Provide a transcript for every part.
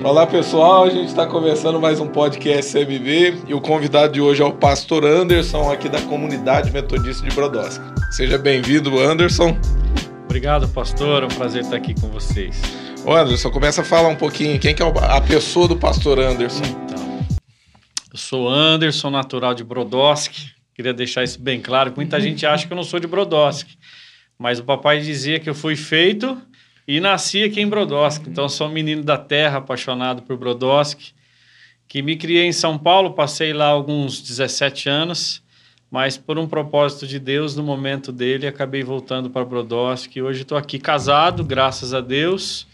Olá pessoal, a gente está começando mais um podcast CMB e o convidado de hoje é o pastor Anderson, aqui da comunidade metodista de Brodowski. Seja bem-vindo, Anderson. Obrigado, pastor, é um prazer estar aqui com vocês. Ô Anderson, começa a falar um pouquinho, quem que é a pessoa do pastor Anderson? Então, eu sou Anderson, natural de Brodowski, queria deixar isso bem claro, muita gente acha que eu não sou de Brodowski, mas o papai dizia que eu fui feito e nasci aqui em Brodowski, então sou um menino da terra, apaixonado por Brodowski, que me criei em São Paulo, passei lá alguns 17 anos, mas por um propósito de Deus, no momento dele, acabei voltando para Brodowski. Hoje estou aqui casado, graças a Deus,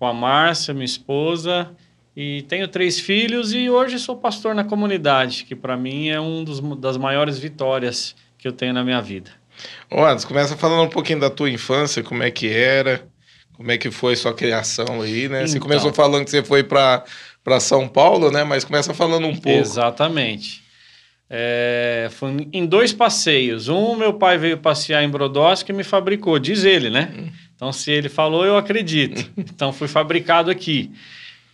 com a Márcia, minha esposa, e tenho três filhos e hoje sou pastor na comunidade, que para mim é uma das maiores vitórias que eu tenho na minha vida. Anderson, começa falando um pouquinho da tua infância, como é que era, como é que foi sua criação aí, né? Então, você começou falando que você foi para São Paulo, né? Mas começa falando um pouco. Exatamente. É, foi em dois passeios. Um, meu pai veio passear em Brodowski e me fabricou, diz ele, né? Hum. Então, se ele falou, eu acredito. então, fui fabricado aqui.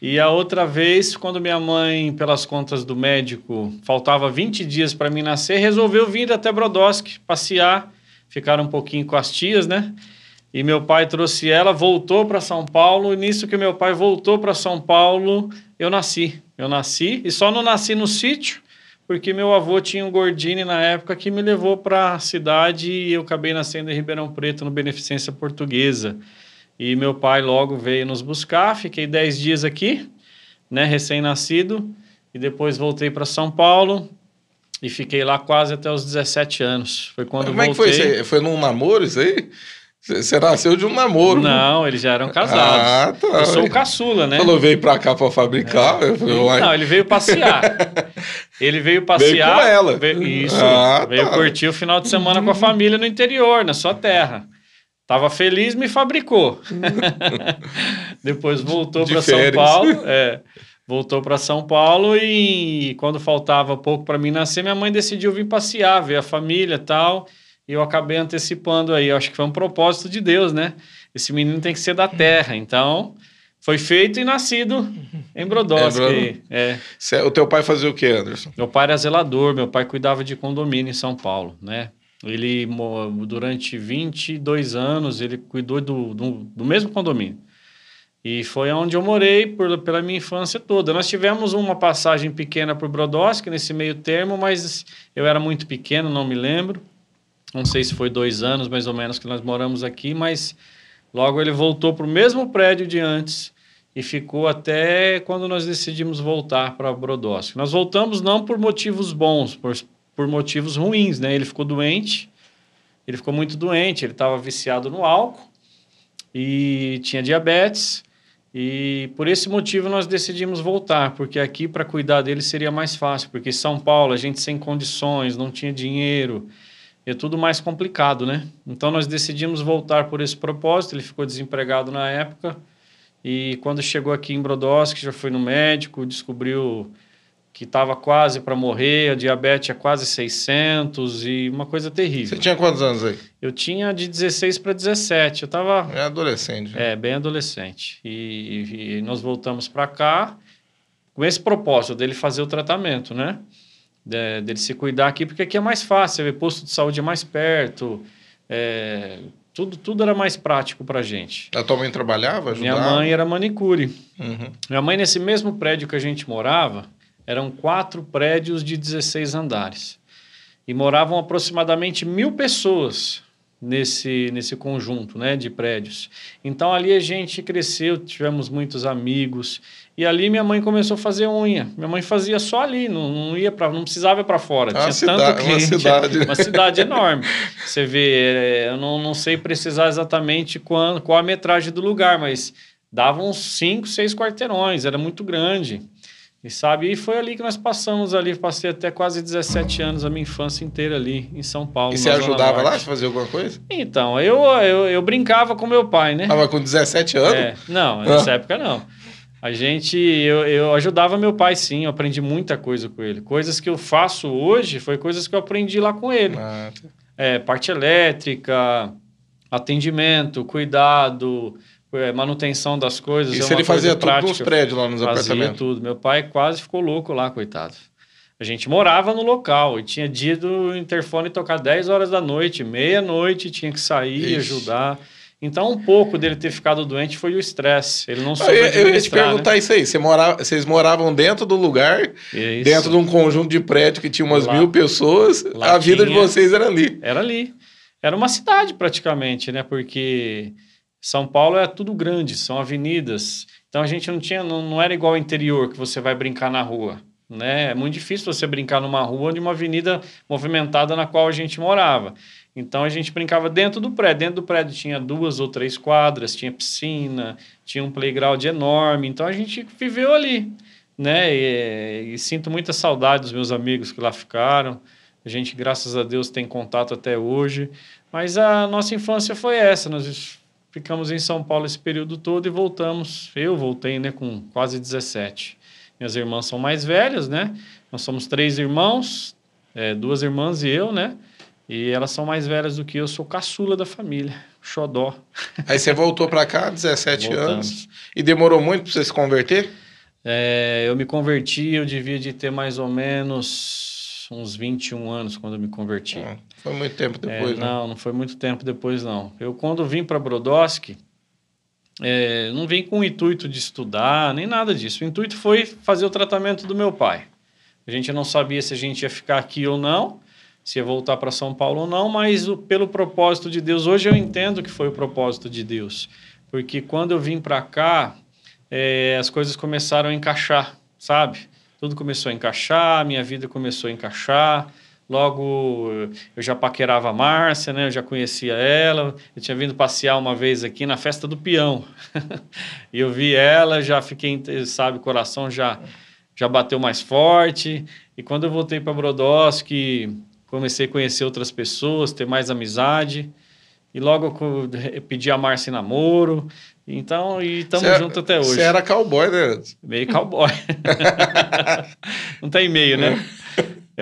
E a outra vez, quando minha mãe, pelas contas do médico, faltava 20 dias para mim nascer, resolveu vir até Brodowski passear, ficar um pouquinho com as tias, né? E meu pai trouxe ela, voltou para São Paulo, e nisso que meu pai voltou para São Paulo, eu nasci. Eu nasci, e só não nasci no sítio, porque meu avô tinha um Gordini na época que me levou para a cidade e eu acabei nascendo em Ribeirão Preto, no Beneficência Portuguesa. E meu pai logo veio nos buscar, fiquei 10 dias aqui, né, recém-nascido, e depois voltei para São Paulo, e fiquei lá quase até os 17 anos. Foi quando Como voltei. é que foi? Foi num namoro isso aí? Você nasceu de um namoro. Não, eles já eram casados. Ah, tá. Eu sou o caçula, né? Falou, veio pra cá pra fabricar. É. Não, ele veio passear. ele veio passear. Veio com ela. Veio, isso. Ah, veio tá. curtir o final de semana com a família no interior, na sua terra. Tava feliz, me fabricou. Depois voltou para São Paulo. É, voltou para São Paulo e quando faltava pouco para mim nascer, minha mãe decidiu vir passear, ver a família e tal. Eu acabei antecipando aí. Eu acho que foi um propósito de Deus, né? Esse menino tem que ser da terra. Então, foi feito e nascido em Brodowski. É, é. O teu pai fazia o que, Anderson? Meu pai era zelador. Meu pai cuidava de condomínio em São Paulo, né? Ele, durante 22 anos, ele cuidou do, do, do mesmo condomínio. E foi onde eu morei por, pela minha infância toda. Nós tivemos uma passagem pequena por Brodowski nesse meio termo, mas eu era muito pequeno, não me lembro não sei se foi dois anos mais ou menos que nós moramos aqui, mas logo ele voltou para o mesmo prédio de antes e ficou até quando nós decidimos voltar para Brodowski. Nós voltamos não por motivos bons, por, por motivos ruins, né? Ele ficou doente, ele ficou muito doente, ele estava viciado no álcool e tinha diabetes. E por esse motivo nós decidimos voltar, porque aqui para cuidar dele seria mais fácil, porque São Paulo a gente sem condições, não tinha dinheiro, é tudo mais complicado, né? Então nós decidimos voltar por esse propósito. Ele ficou desempregado na época e quando chegou aqui em Brodowski já foi no médico, descobriu que estava quase para morrer, a diabetes é quase 600 e uma coisa terrível. Você tinha quantos anos aí? Eu tinha de 16 para 17. Eu estava é adolescente. É, bem adolescente. E, e nós voltamos para cá com esse propósito dele fazer o tratamento, né? De, dele se cuidar aqui, porque aqui é mais fácil, vê posto de saúde é mais perto, é, tudo, tudo era mais prático para gente. A tua mãe trabalhava, ajudava? Minha mãe era manicure. Uhum. Minha mãe, nesse mesmo prédio que a gente morava, eram quatro prédios de 16 andares. E moravam aproximadamente mil pessoas nesse, nesse conjunto né, de prédios. Então ali a gente cresceu, tivemos muitos amigos. E ali minha mãe começou a fazer unha. Minha mãe fazia só ali, não, não ia para, não precisava ir para fora. Uma Tinha cidade, tanto cliente, uma cidade, uma cidade enorme. Você vê, é, eu não, não sei precisar exatamente qual, qual a metragem do lugar, mas dava uns cinco, seis quarteirões, era muito grande. E sabe, e foi ali que nós passamos ali, passei até quase 17 anos, a minha infância inteira ali em São Paulo. E você ajudava lá a fazer alguma coisa? Então, eu, eu, eu brincava com meu pai, né? Tava com 17 anos? É, não, nessa ah. época não. A gente, eu, eu ajudava meu pai sim, eu aprendi muita coisa com ele. Coisas que eu faço hoje foi coisas que eu aprendi lá com ele. Ah, tá. É, parte elétrica, atendimento, cuidado, é, manutenção das coisas. Isso é ele fazia tudo prática. nos prédios lá nos fazia apartamentos? tudo. Meu pai quase ficou louco lá, coitado. A gente morava no local e tinha dia do interfone tocar 10 horas da noite, meia-noite, tinha que sair, e ajudar. Então, um pouco dele ter ficado doente foi o estresse. Ele não soube Eu, eu ia te perguntar né? isso aí. Você morava, vocês moravam dentro do lugar, isso. dentro de um conjunto de prédio que tinha umas lá, mil pessoas. A vida tinha, de vocês era ali. Era ali. Era uma cidade praticamente, né? Porque São Paulo é tudo grande, são avenidas. Então a gente não tinha, não, não era igual ao interior que você vai brincar na rua. Né? É muito difícil você brincar numa rua de uma avenida movimentada na qual a gente morava. Então a gente brincava dentro do prédio. Dentro do prédio tinha duas ou três quadras, tinha piscina, tinha um playground enorme. Então a gente viveu ali, né? E, e, sinto muita saudade dos meus amigos que lá ficaram. A gente, graças a Deus, tem contato até hoje. Mas a nossa infância foi essa. Nós ficamos em São Paulo esse período todo e voltamos. Eu voltei, né, com quase 17. Minhas irmãs são mais velhas, né? Nós somos três irmãos, é, duas irmãs e eu, né? E elas são mais velhas do que eu, sou caçula da família, xodó. Aí você voltou para cá, 17 Voltamos. anos, e demorou muito para você se converter? É, eu me converti, eu devia de ter mais ou menos uns 21 anos quando eu me converti. Ah, foi muito tempo depois, é, né? Não, não foi muito tempo depois, não. Eu, quando vim para Brodowski, é, não vim com o intuito de estudar, nem nada disso. O intuito foi fazer o tratamento do meu pai. A gente não sabia se a gente ia ficar aqui ou não, se ia voltar para São Paulo ou não, mas o, pelo propósito de Deus, hoje eu entendo que foi o propósito de Deus. Porque quando eu vim para cá, é, as coisas começaram a encaixar, sabe? Tudo começou a encaixar, minha vida começou a encaixar. Logo, eu já paquerava a Márcia, né? Eu já conhecia ela. Eu tinha vindo passear uma vez aqui na festa do peão. e eu vi ela, já fiquei, sabe, o coração já já bateu mais forte. E quando eu voltei para Brodowski, comecei a conhecer outras pessoas, ter mais amizade. E logo eu pedi a Márcia em namoro. Então, e estamos juntos até hoje. Você era cowboy, né? Meio cowboy. Não tem meio, né?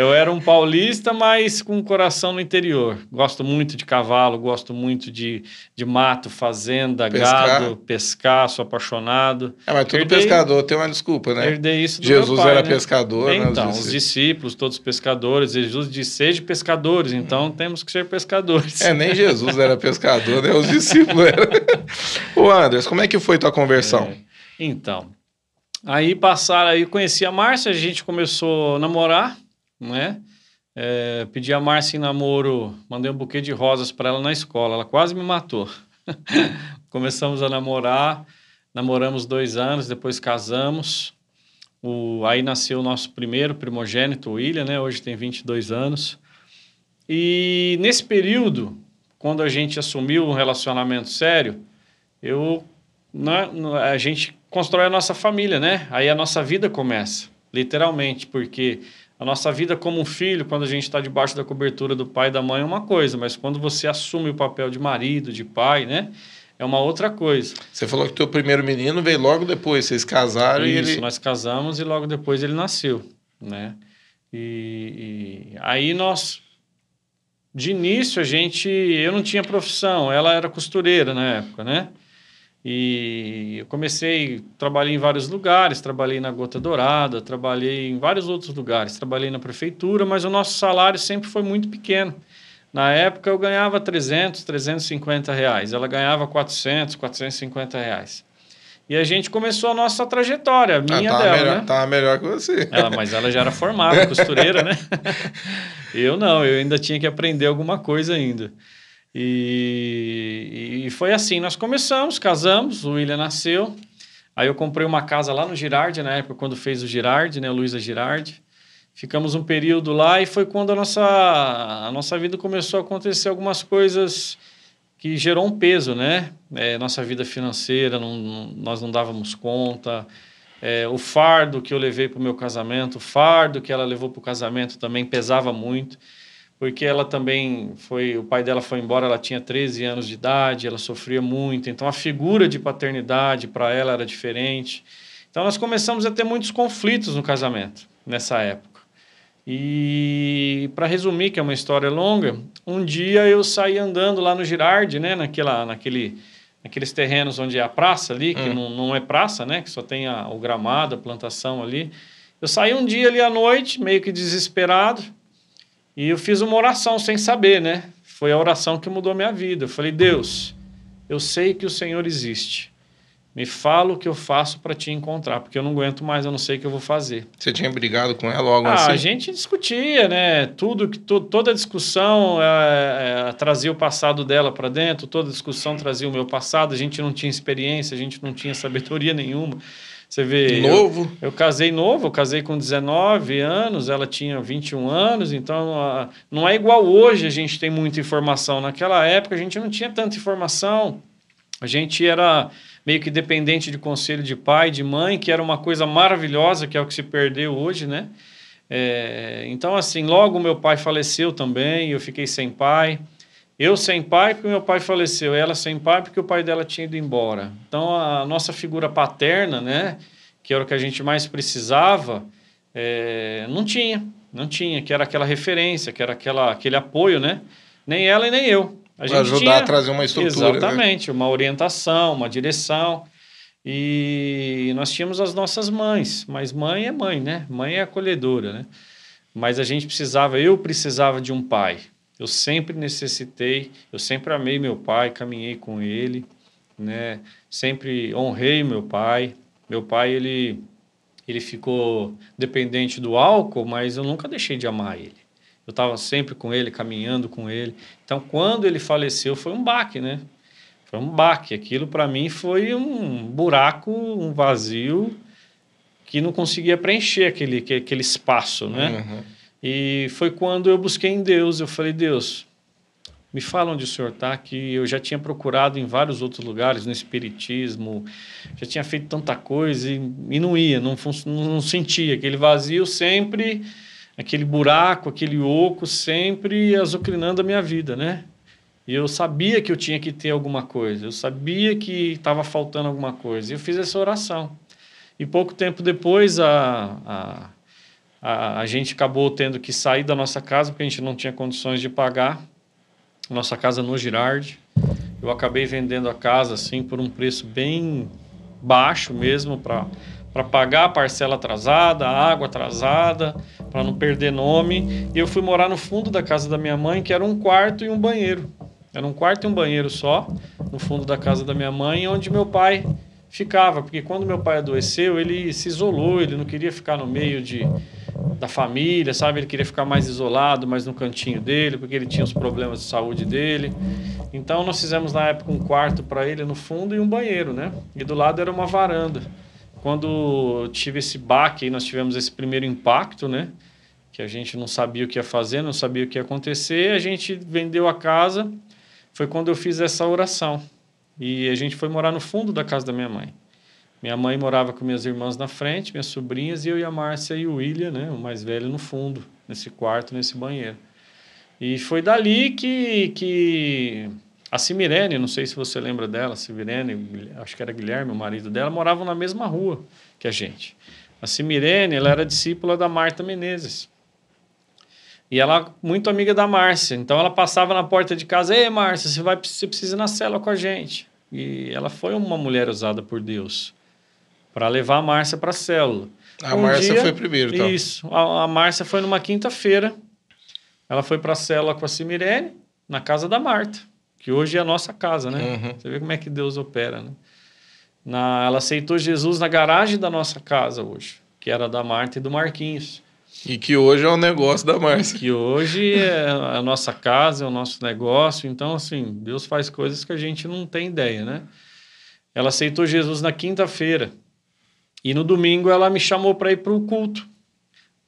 Eu era um paulista, mas com um coração no interior. Gosto muito de cavalo, gosto muito de, de mato, fazenda, pescar. gado, pescar, sou apaixonado. É, mas todo Herdei, pescador tem uma desculpa, né? Herdei isso do Jesus pai, era né? pescador, né? Então, os discípulos, todos pescadores. Jesus disse, seja pescadores, então hum. temos que ser pescadores. É, nem Jesus era pescador, né? Os discípulos eram. Ô, Anderson, como é que foi tua conversão? É. Então, aí passaram, aí conheci a Márcia, a gente começou a namorar, né? É, pedi a Márcia em namoro, mandei um buquê de rosas para ela na escola, ela quase me matou. Começamos a namorar, namoramos dois anos, depois casamos. O, aí nasceu o nosso primeiro primogênito, o William, né? Hoje tem 22 anos. E nesse período, quando a gente assumiu um relacionamento sério, eu, né, a gente constrói a nossa família, né? Aí a nossa vida começa, literalmente, porque a nossa vida como um filho, quando a gente está debaixo da cobertura do pai e da mãe, é uma coisa, mas quando você assume o papel de marido, de pai, né? É uma outra coisa. Você falou que teu primeiro menino veio logo depois, vocês casaram Isso, e ele... nós casamos e logo depois ele nasceu, né? E, e aí nós de início a gente eu não tinha profissão ela era costureira na época né e eu comecei, trabalhei em vários lugares, trabalhei na Gota Dourada, trabalhei em vários outros lugares, trabalhei na prefeitura, mas o nosso salário sempre foi muito pequeno. Na época eu ganhava 300, 350 reais, ela ganhava 400, 450 reais. E a gente começou a nossa trajetória, a ah, minha ah, dela, melhor, né? Tava melhor que você. Ela, mas ela já era formada, costureira, né? eu não, eu ainda tinha que aprender alguma coisa ainda. E, e foi assim, nós começamos, casamos, o William nasceu. Aí eu comprei uma casa lá no Girardi, na época quando fez o Girardi, né, Luísa Girardi. Ficamos um período lá e foi quando a nossa, a nossa vida começou a acontecer algumas coisas que gerou um peso, né? É, nossa vida financeira, não, nós não dávamos conta. É, o fardo que eu levei para o meu casamento, o fardo que ela levou para o casamento também pesava muito porque ela também foi, o pai dela foi embora, ela tinha 13 anos de idade, ela sofria muito, então a figura de paternidade para ela era diferente. Então nós começamos a ter muitos conflitos no casamento nessa época. E para resumir, que é uma história longa, um dia eu saí andando lá no Girardi, né, naquela, naquele aqueles terrenos onde é a praça ali, que hum. não, não é praça, né? Que só tem a, o gramado, a plantação ali. Eu saí um dia ali à noite, meio que desesperado, e eu fiz uma oração sem saber, né? Foi a oração que mudou minha vida. Eu falei, Deus, eu sei que o Senhor existe. Me fala o que eu faço para te encontrar, porque eu não aguento mais, eu não sei o que eu vou fazer. Você tinha brigado com ela logo ah, assim? A gente discutia, né? Tudo, to, toda discussão é, é, trazia o passado dela para dentro, toda discussão trazia o meu passado. A gente não tinha experiência, a gente não tinha sabedoria nenhuma. Você vê. Novo? Eu, eu, casei novo, eu casei com 19 anos, ela tinha 21 anos, então a, não é igual hoje a gente tem muita informação. Naquela época a gente não tinha tanta informação. A gente era meio que dependente de conselho de pai, de mãe, que era uma coisa maravilhosa, que é o que se perdeu hoje, né? É, então, assim, logo meu pai faleceu também, eu fiquei sem pai. Eu sem pai porque meu pai faleceu, ela sem pai porque o pai dela tinha ido embora. Então, a nossa figura paterna, né, que era o que a gente mais precisava, é, não tinha, não tinha, que era aquela referência, que era aquela, aquele apoio, né? Nem ela e nem eu. Para ajudar tinha, a trazer uma estrutura. Né? Exatamente, né? uma orientação, uma direção. E nós tínhamos as nossas mães, mas mãe é mãe, né? Mãe é acolhedora, né? Mas a gente precisava, eu precisava de um pai. Eu sempre necessitei, eu sempre amei meu pai, caminhei com ele, né? Sempre honrei meu pai. Meu pai, ele ele ficou dependente do álcool, mas eu nunca deixei de amar ele. Eu estava sempre com ele, caminhando com ele. Então, quando ele faleceu, foi um baque, né? Foi um baque. Aquilo para mim foi um buraco, um vazio que não conseguia preencher aquele, aquele espaço, né? Uhum. E foi quando eu busquei em Deus. Eu falei, Deus, me fala onde o senhor está, que eu já tinha procurado em vários outros lugares, no Espiritismo, já tinha feito tanta coisa e, e não ia, não, não sentia aquele vazio sempre aquele buraco, aquele oco sempre azucrinando a minha vida, né? E eu sabia que eu tinha que ter alguma coisa, eu sabia que estava faltando alguma coisa. E eu fiz essa oração. E pouco tempo depois, a, a, a, a gente acabou tendo que sair da nossa casa, porque a gente não tinha condições de pagar. Nossa casa no Girardi. Eu acabei vendendo a casa assim por um preço bem baixo mesmo para para pagar a parcela atrasada, a água atrasada, para não perder nome. E eu fui morar no fundo da casa da minha mãe, que era um quarto e um banheiro. Era um quarto e um banheiro só, no fundo da casa da minha mãe, onde meu pai ficava, porque quando meu pai adoeceu, ele se isolou, ele não queria ficar no meio de da família, sabe? Ele queria ficar mais isolado, mais no cantinho dele, porque ele tinha os problemas de saúde dele. Então nós fizemos na época um quarto para ele no fundo e um banheiro, né? E do lado era uma varanda quando tive esse baque, nós tivemos esse primeiro impacto, né? Que a gente não sabia o que ia fazer, não sabia o que ia acontecer, a gente vendeu a casa. Foi quando eu fiz essa oração. E a gente foi morar no fundo da casa da minha mãe. Minha mãe morava com minhas irmãs na frente, minhas sobrinhas, e eu e a Márcia e o William, né, o mais velho, no fundo, nesse quarto, nesse banheiro. E foi dali que, que a Cimirene, não sei se você lembra dela, Cimirene, acho que era Guilherme, o marido dela, moravam na mesma rua que a gente. A Cimirene, ela era discípula da Marta Menezes. E ela muito amiga da Márcia. Então ela passava na porta de casa: "Ei, Márcia, você vai você precisa ir na cela com a gente". E ela foi uma mulher usada por Deus para levar a Márcia para a célula. A um Márcia dia, foi primeiro, então. Isso. A, a Márcia foi numa quinta-feira. Ela foi para a célula com a Cimirene, na casa da Marta que hoje é a nossa casa, né? Uhum. Você vê como é que Deus opera, né? Na, ela aceitou Jesus na garagem da nossa casa hoje, que era da Marta e do Marquinhos. E que hoje é o um negócio da Márcia. Que hoje é a nossa casa, é o nosso negócio. Então, assim, Deus faz coisas que a gente não tem ideia, né? Ela aceitou Jesus na quinta-feira. E no domingo ela me chamou para ir para o culto.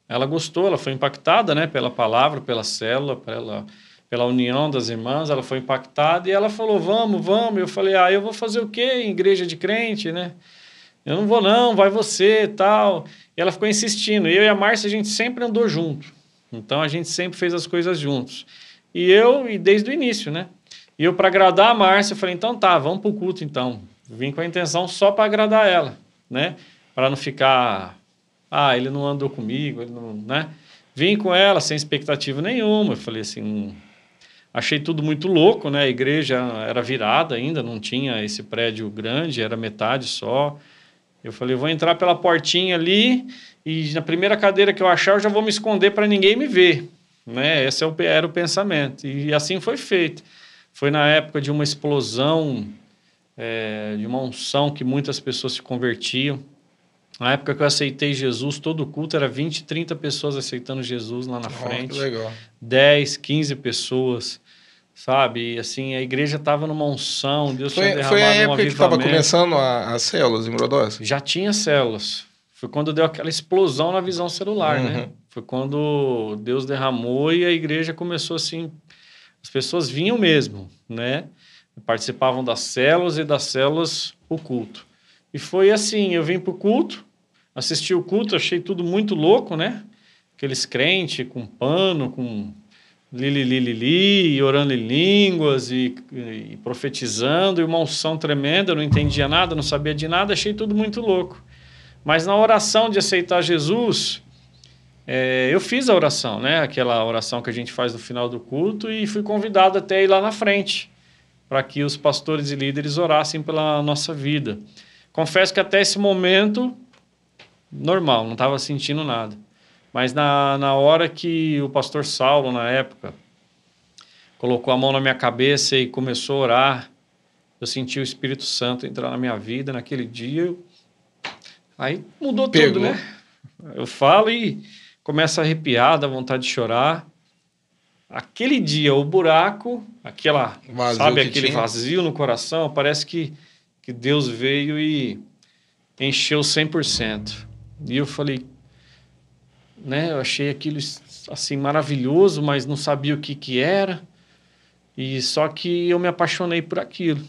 Ela gostou, ela foi impactada, né? Pela palavra, pela célula, pela pela união das irmãs, ela foi impactada e ela falou: "Vamos, vamos". Eu falei: "Ah, eu vou fazer o quê em igreja de crente, né? Eu não vou não, vai você, tal". E ela ficou insistindo. Eu e a Márcia a gente sempre andou junto. Então a gente sempre fez as coisas juntos. E eu e desde o início, né? E eu para agradar a Márcia, eu falei: "Então tá, vamos pro culto então". Vim com a intenção só para agradar ela, né? Para não ficar ah, ele não andou comigo, ele não, né? Vim com ela sem expectativa nenhuma. Eu falei assim, Achei tudo muito louco, né? A igreja era virada ainda, não tinha esse prédio grande, era metade só. Eu falei, vou entrar pela portinha ali e na primeira cadeira que eu achar, eu já vou me esconder para ninguém me ver. Né? Esse é era o pensamento. E assim foi feito. Foi na época de uma explosão, é, de uma unção que muitas pessoas se convertiam. Na época que eu aceitei Jesus, todo culto era 20, 30 pessoas aceitando Jesus lá na oh, frente. Que legal. 10, 15 pessoas, sabe? E assim, a igreja estava numa unção, Deus foi, tinha derramado Foi a época um que estava começando as células em Brodowski? Já tinha células. Foi quando deu aquela explosão na visão celular, né? uhum. né? Foi quando Deus derramou e a igreja começou assim, as pessoas vinham mesmo, né? Participavam das células e das células o culto. E foi assim, eu vim para o culto, assisti o culto, achei tudo muito louco, né? Aqueles crentes com pano, com li, li, li, li, orando em línguas e, e, profetizando, e uma unção tremenda, eu não entendia nada, não sabia de nada, achei tudo muito louco. Mas na oração de aceitar Jesus, é, eu fiz a oração, né? Aquela oração que a gente faz no final do culto, e fui convidado até ir lá na frente, para que os pastores e líderes orassem pela nossa vida. Confesso que até esse momento, normal, não estava sentindo nada. Mas na, na hora que o pastor Saulo, na época, colocou a mão na minha cabeça e começou a orar, eu senti o Espírito Santo entrar na minha vida naquele dia. Aí mudou Pegou. tudo, né? Eu falo e começa a arrepiar, dá vontade de chorar. Aquele dia, o buraco, aquela, vazio sabe, aquele tinha. vazio no coração, parece que que Deus veio e encheu 100%. E eu falei, né, eu achei aquilo assim maravilhoso, mas não sabia o que que era. E só que eu me apaixonei por aquilo.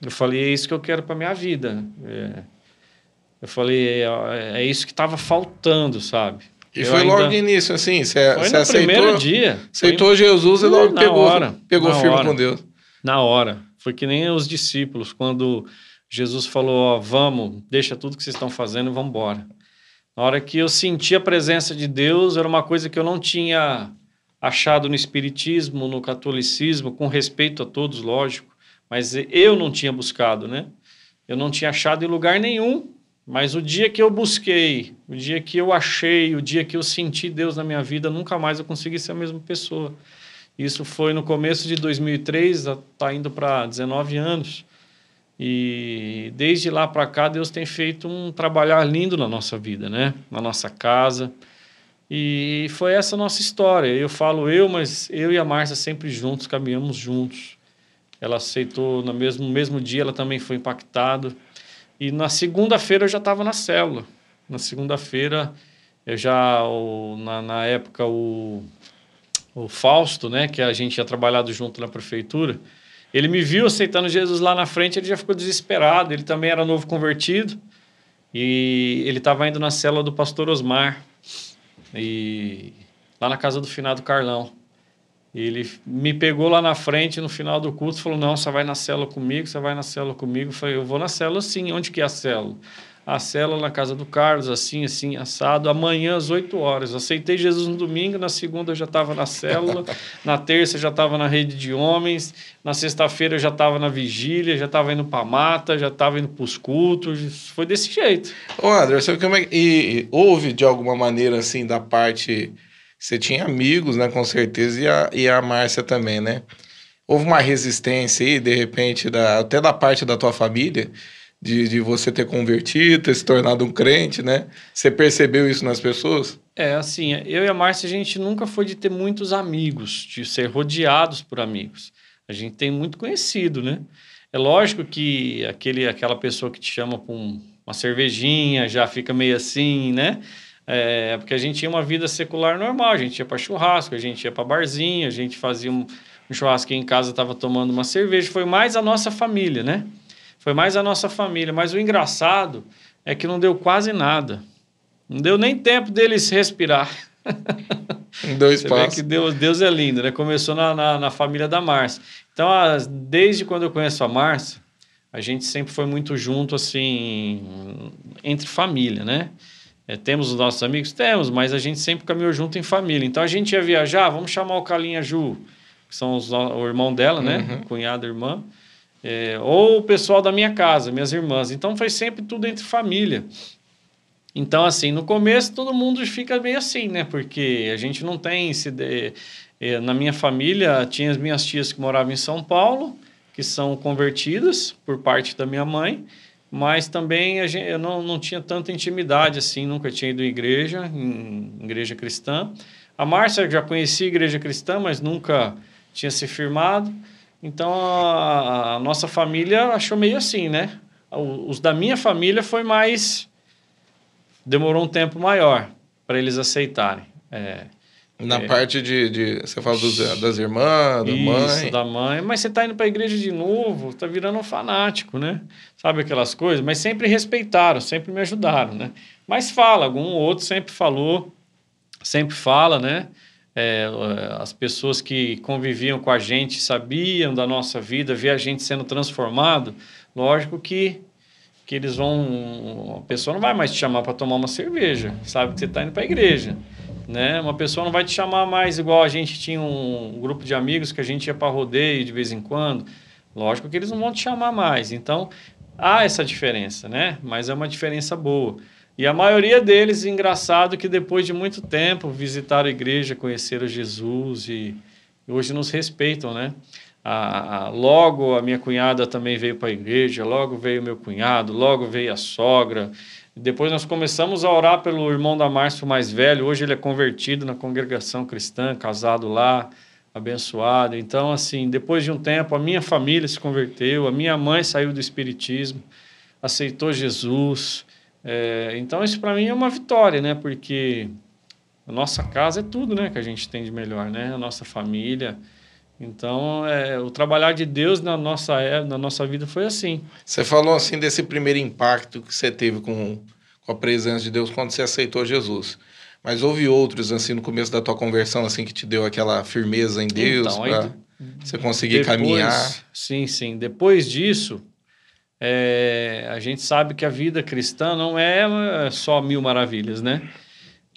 Eu falei, é isso que eu quero para minha vida. É, eu falei, é, é isso que estava faltando, sabe? E eu foi ainda... logo no início, assim, você, foi você no aceitou, primeiro dia. aceitou foi... Jesus e logo pegou, hora, pegou firme hora, com Deus. Na hora. Foi que nem os discípulos, quando Jesus falou: ó, vamos, deixa tudo que vocês estão fazendo e vamos embora. Na hora que eu senti a presença de Deus, era uma coisa que eu não tinha achado no Espiritismo, no catolicismo, com respeito a todos, lógico, mas eu não tinha buscado, né? Eu não tinha achado em lugar nenhum, mas o dia que eu busquei, o dia que eu achei, o dia que eu senti Deus na minha vida, nunca mais eu consegui ser a mesma pessoa. Isso foi no começo de 2003, está indo para 19 anos. E desde lá para cá, Deus tem feito um trabalhar lindo na nossa vida, né? Na nossa casa. E foi essa nossa história. Eu falo eu, mas eu e a Márcia sempre juntos, caminhamos juntos. Ela aceitou no mesmo, mesmo dia, ela também foi impactada. E na segunda-feira eu já estava na célula. Na segunda-feira, eu já, o, na, na época, o, o Fausto, né, que a gente tinha trabalhado junto na prefeitura, ele me viu aceitando Jesus lá na frente, ele já ficou desesperado. Ele também era novo convertido e ele estava indo na cela do pastor Osmar e lá na casa do finado Carlão. Ele me pegou lá na frente no final do culto, falou: "Não, você vai na cela comigo, você vai na cela comigo". Eu falei: "Eu vou na cela sim. Onde que é a cela?" A célula na casa do Carlos, assim, assim, assado, amanhã às 8 horas. Aceitei Jesus no domingo, na segunda eu já estava na célula, na terça eu já estava na rede de homens, na sexta-feira eu já estava na vigília, já estava indo para mata, já estava indo para os cultos, foi desse jeito. Ô, Anderson, como é, e, e houve de alguma maneira, assim, da parte... Você tinha amigos, né, com certeza, e a, e a Márcia também, né? Houve uma resistência aí, de repente, da, até da parte da tua família, de, de você ter convertido, ter se tornado um crente, né? Você percebeu isso nas pessoas? É, assim, eu e a Márcia, a gente nunca foi de ter muitos amigos, de ser rodeados por amigos. A gente tem muito conhecido, né? É lógico que aquele, aquela pessoa que te chama para um, uma cervejinha já fica meio assim, né? É, porque a gente tinha uma vida secular normal, a gente ia para churrasco, a gente ia para barzinho, a gente fazia um, um churrasco em casa, estava tomando uma cerveja, foi mais a nossa família, né? Foi mais a nossa família. Mas o engraçado é que não deu quase nada. Não deu nem tempo deles respirar. Dois Você passos. que Deus, Deus é lindo, né? Começou na, na, na família da Márcia. Então, as, desde quando eu conheço a Márcia, a gente sempre foi muito junto, assim, entre família, né? É, temos os nossos amigos? Temos, mas a gente sempre caminhou junto em família. Então, a gente ia viajar, vamos chamar o Calinha Ju. que são os, o irmão dela, né? Uhum. Cunhado, irmã. É, ou o pessoal da minha casa, minhas irmãs. Então foi sempre tudo entre família. Então, assim, no começo todo mundo fica meio assim, né? Porque a gente não tem. De... É, na minha família, tinha as minhas tias que moravam em São Paulo, que são convertidas por parte da minha mãe, mas também gente, eu não, não tinha tanta intimidade assim, nunca tinha ido em igreja, em igreja cristã. A Márcia já conhecia a igreja cristã, mas nunca tinha se firmado. Então a, a nossa família achou meio assim, né? Os da minha família foi mais. Demorou um tempo maior para eles aceitarem. É, na é. parte de, de, Você fala dos, das irmãs, da Isso, mãe. da mãe. Mas você está indo para a igreja de novo, está virando um fanático, né? Sabe aquelas coisas? Mas sempre respeitaram, sempre me ajudaram, né? Mas fala, algum outro sempre falou, sempre fala, né? É, as pessoas que conviviam com a gente sabiam da nossa vida, via a gente sendo transformado. Lógico que, que eles vão. A pessoa não vai mais te chamar para tomar uma cerveja, sabe que você está indo para a igreja. Né? Uma pessoa não vai te chamar mais igual a gente tinha um grupo de amigos que a gente ia para rodeio de vez em quando. Lógico que eles não vão te chamar mais. Então, há essa diferença, né? Mas é uma diferença boa. E a maioria deles, engraçado que depois de muito tempo visitaram a igreja, conheceram Jesus e hoje nos respeitam, né? A, a, logo a minha cunhada também veio para a igreja, logo veio meu cunhado, logo veio a sogra. Depois nós começamos a orar pelo irmão da Márcio mais velho. Hoje ele é convertido na congregação cristã, casado lá, abençoado. Então, assim, depois de um tempo, a minha família se converteu, a minha mãe saiu do espiritismo, aceitou Jesus. É, então, isso para mim é uma vitória, né? Porque a nossa casa é tudo, né? Que a gente tem de melhor, né? A nossa família. Então, é, o trabalhar de Deus na nossa, é, na nossa vida foi assim. Você falou assim desse primeiro impacto que você teve com, com a presença de Deus quando você aceitou Jesus. Mas houve outros, assim, no começo da tua conversão, assim, que te deu aquela firmeza em Deus então, para você conseguir depois, caminhar? Sim, sim. Depois disso, é, a gente sabe que a vida cristã não é só mil maravilhas, né?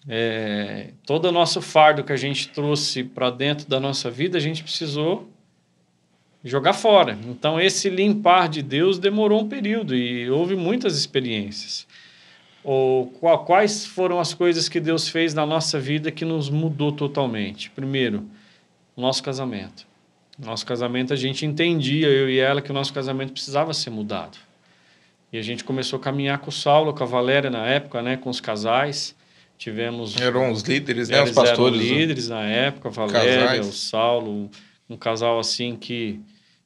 É, todo o nosso fardo que a gente trouxe para dentro da nossa vida, a gente precisou jogar fora. Então, esse limpar de Deus demorou um período e houve muitas experiências. Ou quais foram as coisas que Deus fez na nossa vida que nos mudou totalmente? Primeiro, nosso casamento. Nosso casamento, a gente entendia, eu e ela, que o nosso casamento precisava ser mudado. E a gente começou a caminhar com o Saulo, com a Valéria na época, né, com os casais. Tivemos. Eram os líderes, né? Os pastores. Eram líderes na época, a Valéria, casais. o Saulo, um casal assim que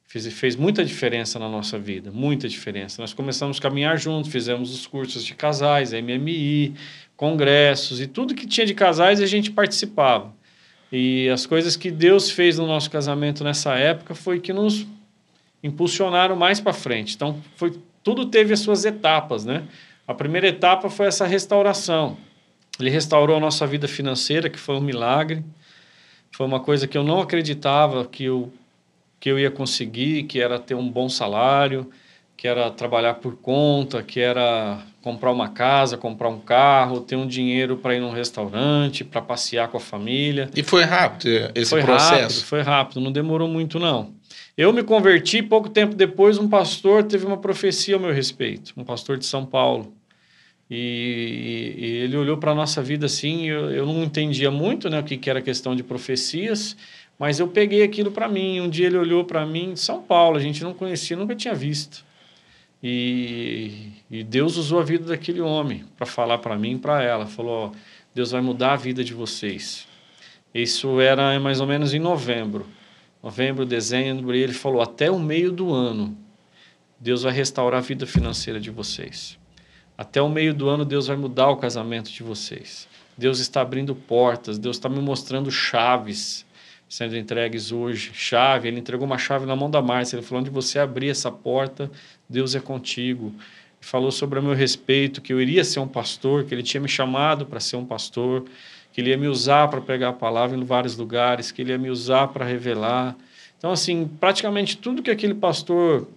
fez, fez muita diferença na nossa vida, muita diferença. Nós começamos a caminhar juntos, fizemos os cursos de casais, MMI, congressos e tudo que tinha de casais a gente participava. E as coisas que Deus fez no nosso casamento nessa época foi que nos impulsionaram mais para frente. Então, foi, tudo teve as suas etapas, né? A primeira etapa foi essa restauração. Ele restaurou a nossa vida financeira, que foi um milagre. Foi uma coisa que eu não acreditava que eu, que eu ia conseguir, que era ter um bom salário, que era trabalhar por conta, que era comprar uma casa, comprar um carro, ter um dinheiro para ir num restaurante, para passear com a família. E foi rápido esse foi processo? Rápido, foi rápido, não demorou muito não. Eu me converti, pouco tempo depois um pastor teve uma profecia ao meu respeito, um pastor de São Paulo. E, e ele olhou para a nossa vida assim, eu, eu não entendia muito né, o que, que era questão de profecias, mas eu peguei aquilo para mim. Um dia ele olhou para mim São Paulo, a gente não conhecia, nunca tinha visto. E, e Deus usou a vida daquele homem para falar para mim e para ela. Falou: Deus vai mudar a vida de vocês. Isso era mais ou menos em novembro. Novembro, dezembro, e ele falou: até o meio do ano, Deus vai restaurar a vida financeira de vocês. Até o meio do ano, Deus vai mudar o casamento de vocês. Deus está abrindo portas, Deus está me mostrando chaves sendo entregues hoje. Chave, ele entregou uma chave na mão da Márcia. Ele falou: onde você abrir essa porta, Deus é contigo. Falou sobre o meu respeito, que eu iria ser um pastor, que ele tinha me chamado para ser um pastor, que ele ia me usar para pregar a palavra em vários lugares, que ele ia me usar para revelar. Então, assim, praticamente tudo que aquele pastor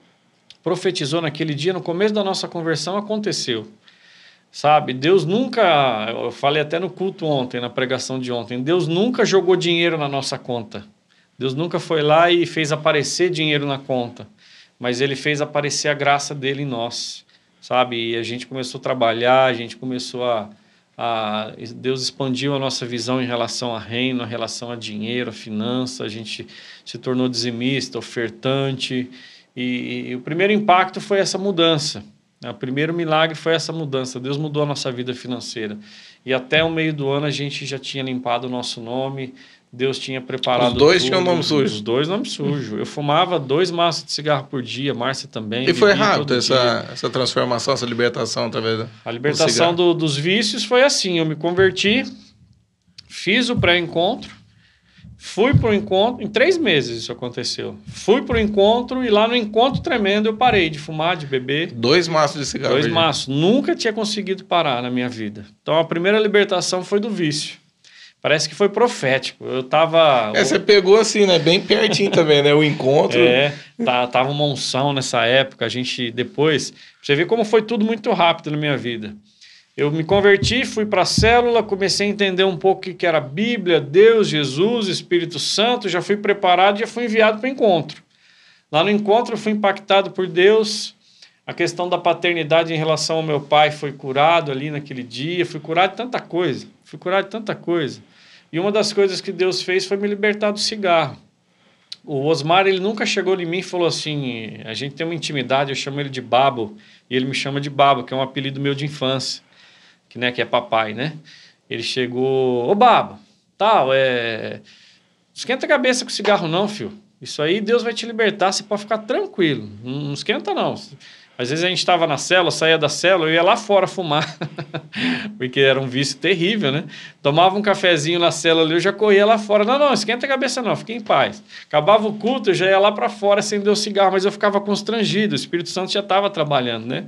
profetizou naquele dia, no começo da nossa conversão, aconteceu. Sabe, Deus nunca, eu falei até no culto ontem, na pregação de ontem, Deus nunca jogou dinheiro na nossa conta. Deus nunca foi lá e fez aparecer dinheiro na conta, mas ele fez aparecer a graça dele em nós, sabe? E a gente começou a trabalhar, a gente começou a, a Deus expandiu a nossa visão em relação a reino, em relação a dinheiro, a finança, a gente se tornou dizimista, ofertante, e, e o primeiro impacto foi essa mudança. O primeiro milagre foi essa mudança. Deus mudou a nossa vida financeira. E até o meio do ano a gente já tinha limpado o nosso nome, Deus tinha preparado. Os dois tudo, tinham nome sujo. Os dois nomes sujos. Eu fumava dois maços de cigarro por dia, Márcia também. E foi rápido essa, essa transformação, essa libertação através da. A libertação do, dos vícios foi assim: eu me converti, fiz o pré-encontro, fui para o encontro. Em três meses isso aconteceu. Fui para o encontro e lá no encontro tremendo eu parei de fumar, de beber. Dois maços de cigarro. Dois maços. Nunca tinha conseguido parar na minha vida. Então a primeira libertação foi do vício. Parece que foi profético. Eu tava. É, você pegou assim, né? Bem pertinho também, né? O encontro. É, tá, tava uma unção nessa época. A gente depois. Você vê como foi tudo muito rápido na minha vida. Eu me converti, fui para a célula, comecei a entender um pouco o que era Bíblia, Deus, Jesus, Espírito Santo. Já fui preparado, já fui enviado para o encontro. Lá no encontro, eu fui impactado por Deus. A questão da paternidade em relação ao meu pai foi curado ali naquele dia. Fui curado de tanta coisa. Fui curado de tanta coisa. E uma das coisas que Deus fez foi me libertar do cigarro. O Osmar, ele nunca chegou em mim e falou assim: a gente tem uma intimidade, eu chamo ele de Babo, e ele me chama de Babo, que é um apelido meu de infância, que, né, que é papai, né? Ele chegou: Ô Babo, tal, é. Esquenta a cabeça com cigarro, não, filho. Isso aí Deus vai te libertar, você pode ficar tranquilo. Não esquenta, não. Às vezes a gente estava na célula, saía da célula, eu ia lá fora fumar, porque era um vício terrível, né? Tomava um cafezinho na célula ali, eu já corria lá fora. Não, não, esquenta a cabeça não, fique em paz. Acabava o culto, eu já ia lá para fora acender o cigarro, mas eu ficava constrangido, o Espírito Santo já estava trabalhando, né?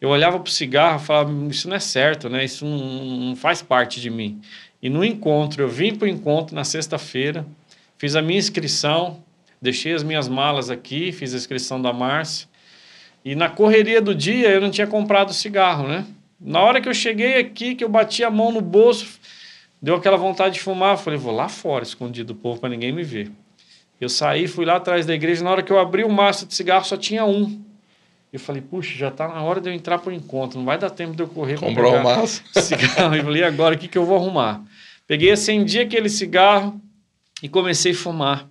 Eu olhava para o cigarro e falava, isso não é certo, né? Isso não, não faz parte de mim. E no encontro, eu vim para o encontro na sexta-feira, fiz a minha inscrição, deixei as minhas malas aqui, fiz a inscrição da Márcia, e na correria do dia eu não tinha comprado cigarro, né? Na hora que eu cheguei aqui, que eu bati a mão no bolso, deu aquela vontade de fumar. Eu falei, vou lá fora, escondido do povo, para ninguém me ver. Eu saí, fui lá atrás da igreja. Na hora que eu abri o maço de cigarro, só tinha um. Eu falei, puxa, já está na hora de eu entrar para o encontro. Não vai dar tempo de eu correr para o maço. cigarro. Eu falei, agora o que, que eu vou arrumar? Peguei, acendi aquele cigarro e comecei a fumar.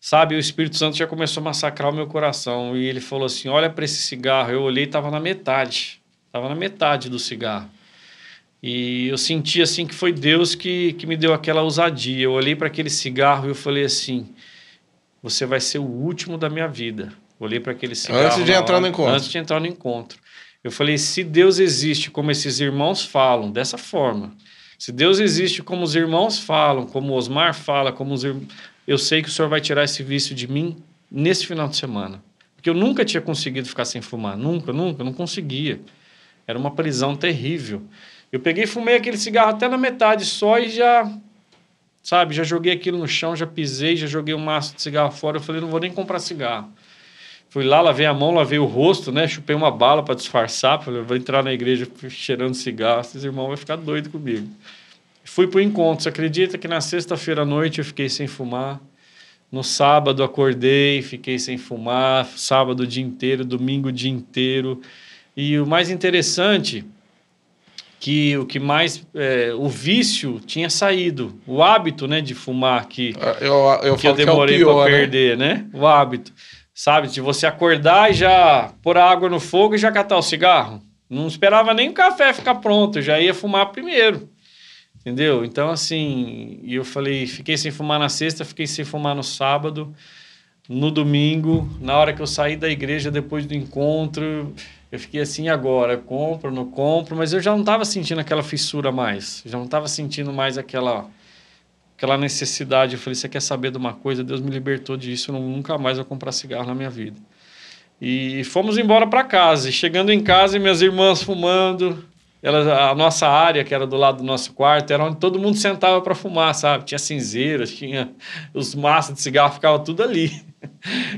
Sabe, o Espírito Santo já começou a massacrar o meu coração. E ele falou assim: Olha para esse cigarro. Eu olhei e estava na metade. Estava na metade do cigarro. E eu senti assim que foi Deus que, que me deu aquela ousadia. Eu olhei para aquele cigarro e eu falei assim: Você vai ser o último da minha vida. Olhei para aquele cigarro. Antes de entrar hora, no encontro. Antes de entrar no encontro. Eu falei: Se Deus existe como esses irmãos falam, dessa forma. Se Deus existe como os irmãos falam, como Osmar fala, como os irmãos eu sei que o senhor vai tirar esse vício de mim nesse final de semana. Porque eu nunca tinha conseguido ficar sem fumar. Nunca, nunca, não conseguia. Era uma prisão terrível. Eu peguei e fumei aquele cigarro até na metade só e já, sabe, já joguei aquilo no chão, já pisei, já joguei um maço de cigarro fora. Eu falei, não vou nem comprar cigarro. Fui lá, lavei a mão, lavei o rosto, né? Chupei uma bala para disfarçar. Falei, vou entrar na igreja cheirando cigarro, esses irmãos vão ficar doidos comigo. Fui para o encontro. Você acredita que na sexta-feira à noite eu fiquei sem fumar? No sábado acordei, fiquei sem fumar. Sábado o dia inteiro, domingo o dia inteiro. E o mais interessante que o que mais é, o vício tinha saído, o hábito, né, de fumar que ah, eu, eu que eu demorei é para perder, né? né? O hábito, sabe, de você acordar e já pôr água no fogo e já catar o cigarro. Não esperava nem o café ficar pronto, já ia fumar primeiro. Entendeu? Então, assim, eu falei, fiquei sem fumar na sexta, fiquei sem fumar no sábado, no domingo, na hora que eu saí da igreja depois do encontro, eu fiquei assim, agora, compro, não compro, mas eu já não estava sentindo aquela fissura mais, já não estava sentindo mais aquela aquela necessidade. Eu falei, você quer saber de uma coisa? Deus me libertou disso, eu nunca mais vou comprar cigarro na minha vida. E fomos embora para casa. E chegando em casa, minhas irmãs fumando, ela, a nossa área, que era do lado do nosso quarto, era onde todo mundo sentava para fumar, sabe? Tinha cinzeiras, tinha os maços de cigarro, ficava tudo ali.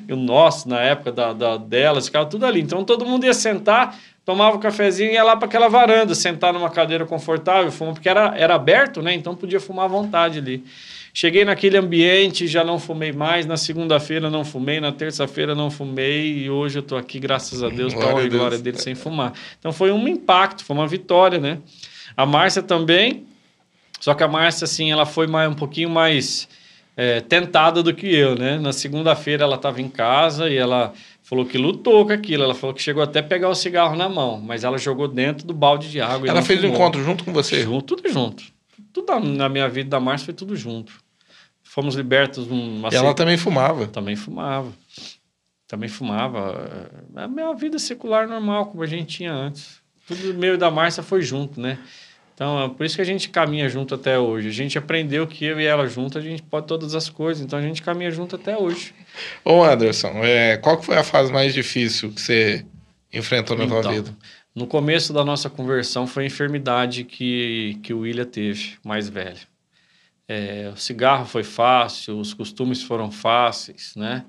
E o nosso, na época da, da, delas, ficava tudo ali. Então todo mundo ia sentar, tomava o cafezinho e ia lá para aquela varanda, sentar numa cadeira confortável, fumar, porque era, era aberto, né? Então podia fumar à vontade ali. Cheguei naquele ambiente, já não fumei mais. Na segunda-feira não fumei, na terça-feira não fumei e hoje eu estou aqui, graças a Deus, para a glória dele, sem fumar. Então foi um impacto, foi uma vitória, né? A Márcia também, só que a Márcia, assim, ela foi mais, um pouquinho mais é, tentada do que eu, né? Na segunda-feira ela estava em casa e ela falou que lutou com aquilo. Ela falou que chegou até a pegar o cigarro na mão, mas ela jogou dentro do balde de água. Ela fez o um encontro junto com você? Junto, tudo junto. Tudo na minha vida da Márcia foi tudo junto. Fomos libertos numa. Ela também fumava. Também fumava. Também fumava. É a minha vida secular normal, como a gente tinha antes. Tudo meio da Márcia foi junto, né? Então, é por isso que a gente caminha junto até hoje. A gente aprendeu que eu e ela junto, a gente pode todas as coisas. Então, a gente caminha junto até hoje. Ô, Anderson, é, qual foi a fase mais difícil que você enfrentou na então, tua vida? No começo da nossa conversão foi a enfermidade que, que o William teve, mais velho. É, o cigarro foi fácil, os costumes foram fáceis, né?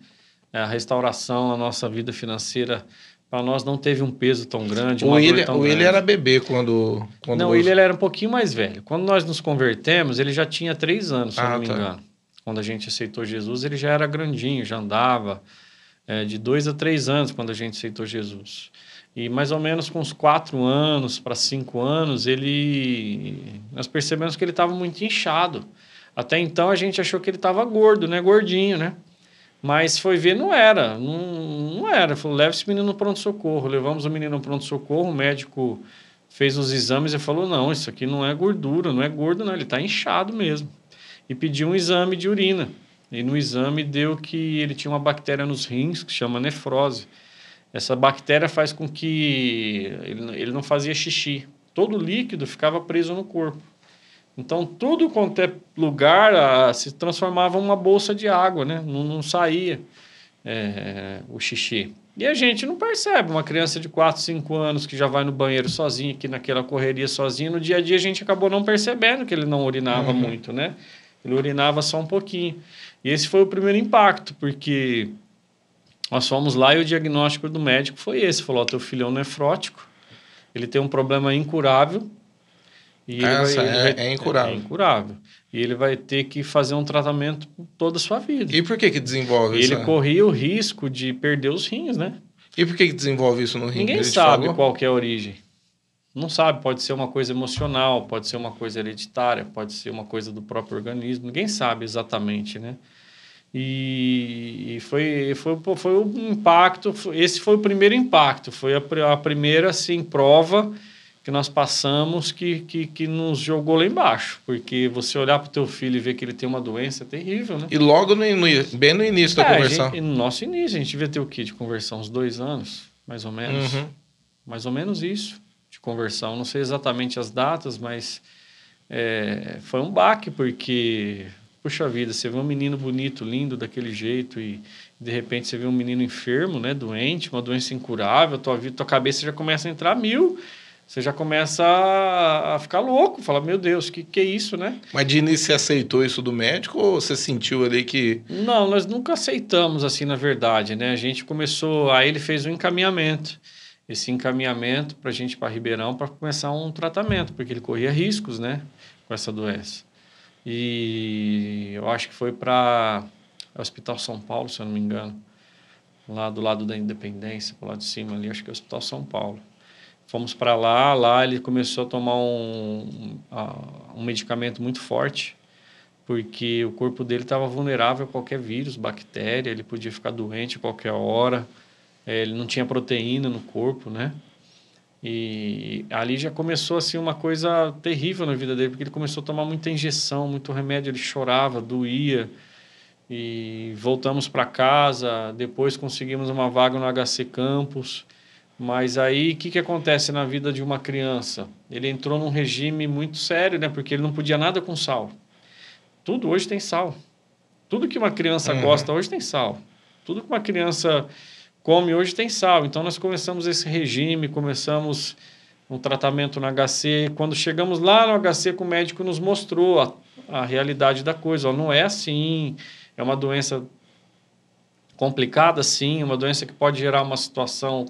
A restauração, a nossa vida financeira para nós não teve um peso tão grande. O William, o William era bebê quando, quando. Não, o William era um pouquinho mais velho. Quando nós nos convertemos, ele já tinha três anos, se ah, não me tá. engano. Quando a gente aceitou Jesus, ele já era grandinho, já andava é, de dois a três anos quando a gente aceitou Jesus. E mais ou menos com uns quatro anos para cinco anos, ele. Nós percebemos que ele estava muito inchado. Até então a gente achou que ele estava gordo, né? Gordinho, né? Mas foi ver, não era. Não, não era. Falou, leva esse menino no pronto-socorro. Levamos o menino no pronto-socorro, o médico fez os exames e falou: não, isso aqui não é gordura, não é gordo, não, ele está inchado mesmo. E pediu um exame de urina. E no exame deu que ele tinha uma bactéria nos rins que chama nefrose. Essa bactéria faz com que ele, ele não fazia xixi. Todo o líquido ficava preso no corpo. Então, tudo quanto é lugar a, se transformava uma bolsa de água, né? Não, não saía é, o xixi. E a gente não percebe. Uma criança de 4, 5 anos que já vai no banheiro sozinho, aqui naquela correria sozinho, no dia a dia a gente acabou não percebendo que ele não urinava uhum. muito, né? Ele urinava só um pouquinho. E esse foi o primeiro impacto, porque nós fomos lá e o diagnóstico do médico foi esse. Falou, teu filho é um nefrótico, ele tem um problema incurável, e vai, é, vai, é, incurável. É incurável. E ele vai ter que fazer um tratamento toda a sua vida. E por que que desenvolve isso? Ele corria o risco de perder os rins, né? E por que que desenvolve isso no rim? Ninguém sabe qual é a origem. Não sabe, pode ser uma coisa emocional, pode ser uma coisa hereditária, pode ser uma coisa do próprio organismo. Ninguém sabe exatamente, né? E, foi, foi, foi o impacto, esse foi o primeiro impacto, foi a, a primeira, assim, prova que nós passamos que, que, que nos jogou lá embaixo. Porque você olhar para o teu filho e ver que ele tem uma doença é terrível, né? E logo no, no bem no início da é, conversão. Gente, no nosso início, a gente devia ter o quê de conversão? Uns dois anos, mais ou menos. Uhum. Mais ou menos isso de conversão. Não sei exatamente as datas, mas é, foi um baque, porque, puxa vida, você vê um menino bonito, lindo daquele jeito e de repente você vê um menino enfermo, né, doente, uma doença incurável, tua vida, tua cabeça já começa a entrar mil você já começa a ficar louco, fala, meu Deus, que que é isso, né? Mas de início você aceitou isso do médico ou você sentiu ali que... Não, nós nunca aceitamos assim, na verdade, né? A gente começou, aí ele fez um encaminhamento, esse encaminhamento para a gente para Ribeirão para começar um tratamento, porque ele corria riscos, né, com essa doença. E eu acho que foi para o Hospital São Paulo, se eu não me engano, lá do lado da Independência, por lá de cima ali, acho que é o Hospital São Paulo. Fomos para lá, lá ele começou a tomar um, um medicamento muito forte, porque o corpo dele estava vulnerável a qualquer vírus, bactéria, ele podia ficar doente a qualquer hora, é, ele não tinha proteína no corpo, né? E ali já começou assim uma coisa terrível na vida dele, porque ele começou a tomar muita injeção, muito remédio, ele chorava, doía. E voltamos para casa, depois conseguimos uma vaga no HC Campus mas aí, o que, que acontece na vida de uma criança? Ele entrou num regime muito sério, né? Porque ele não podia nada com sal. Tudo hoje tem sal. Tudo que uma criança uhum. gosta hoje tem sal. Tudo que uma criança come hoje tem sal. Então, nós começamos esse regime, começamos um tratamento no HC. Quando chegamos lá no HC, o médico nos mostrou a, a realidade da coisa. Ó, não é assim, é uma doença complicada, sim, uma doença que pode gerar uma situação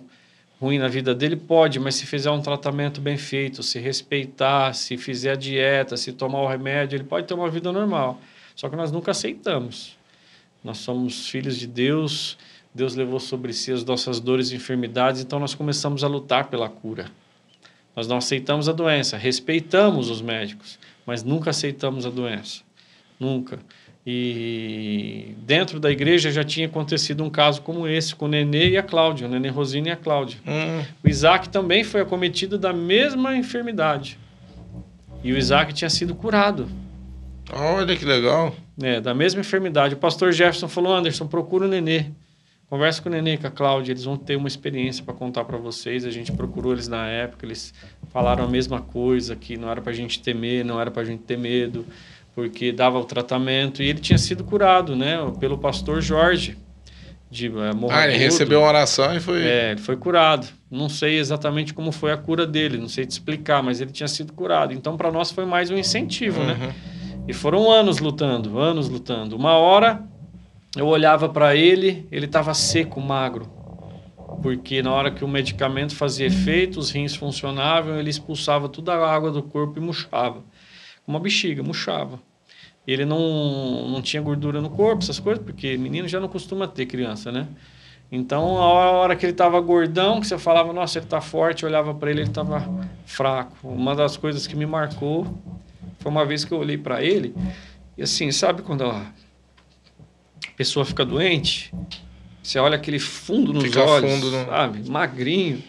ruim na vida dele? Pode, mas se fizer um tratamento bem feito, se respeitar, se fizer a dieta, se tomar o remédio, ele pode ter uma vida normal. Só que nós nunca aceitamos. Nós somos filhos de Deus, Deus levou sobre si as nossas dores e enfermidades, então nós começamos a lutar pela cura. Nós não aceitamos a doença, respeitamos os médicos, mas nunca aceitamos a doença. Nunca. E dentro da igreja já tinha acontecido um caso como esse com o Nenê e a Cláudia, o Nenê Rosina e a Cláudia. Hum. O Isaac também foi acometido da mesma enfermidade. E o Isaac tinha sido curado. Olha que legal. É, da mesma enfermidade. O pastor Jefferson falou: Anderson, procura o Nenê. Conversa com o Nenê e com a Cláudia, eles vão ter uma experiência para contar para vocês. A gente procurou eles na época, eles falaram a mesma coisa, que não era para a gente temer, não era para a gente ter medo, porque dava o tratamento. E ele tinha sido curado, né, pelo pastor Jorge. De, é, ah, ele recebeu uma oração e foi... É, ele foi curado. Não sei exatamente como foi a cura dele, não sei te explicar, mas ele tinha sido curado. Então, para nós foi mais um incentivo, né? uhum. né? E foram anos lutando, anos lutando. Uma hora eu olhava para ele, ele estava seco, magro. Porque na hora que o medicamento fazia efeito, os rins funcionavam, ele expulsava toda a água do corpo e murchava. Uma bexiga, murchava. Ele não, não tinha gordura no corpo, essas coisas, porque menino já não costuma ter criança, né? Então, a hora que ele estava gordão, que você falava, nossa, ele está forte, eu olhava para ele, ele estava fraco. Uma das coisas que me marcou foi uma vez que eu olhei para ele, e assim, sabe quando a pessoa fica doente, você olha aquele fundo nos fica olhos, fundo no... sabe? Magrinho. Eu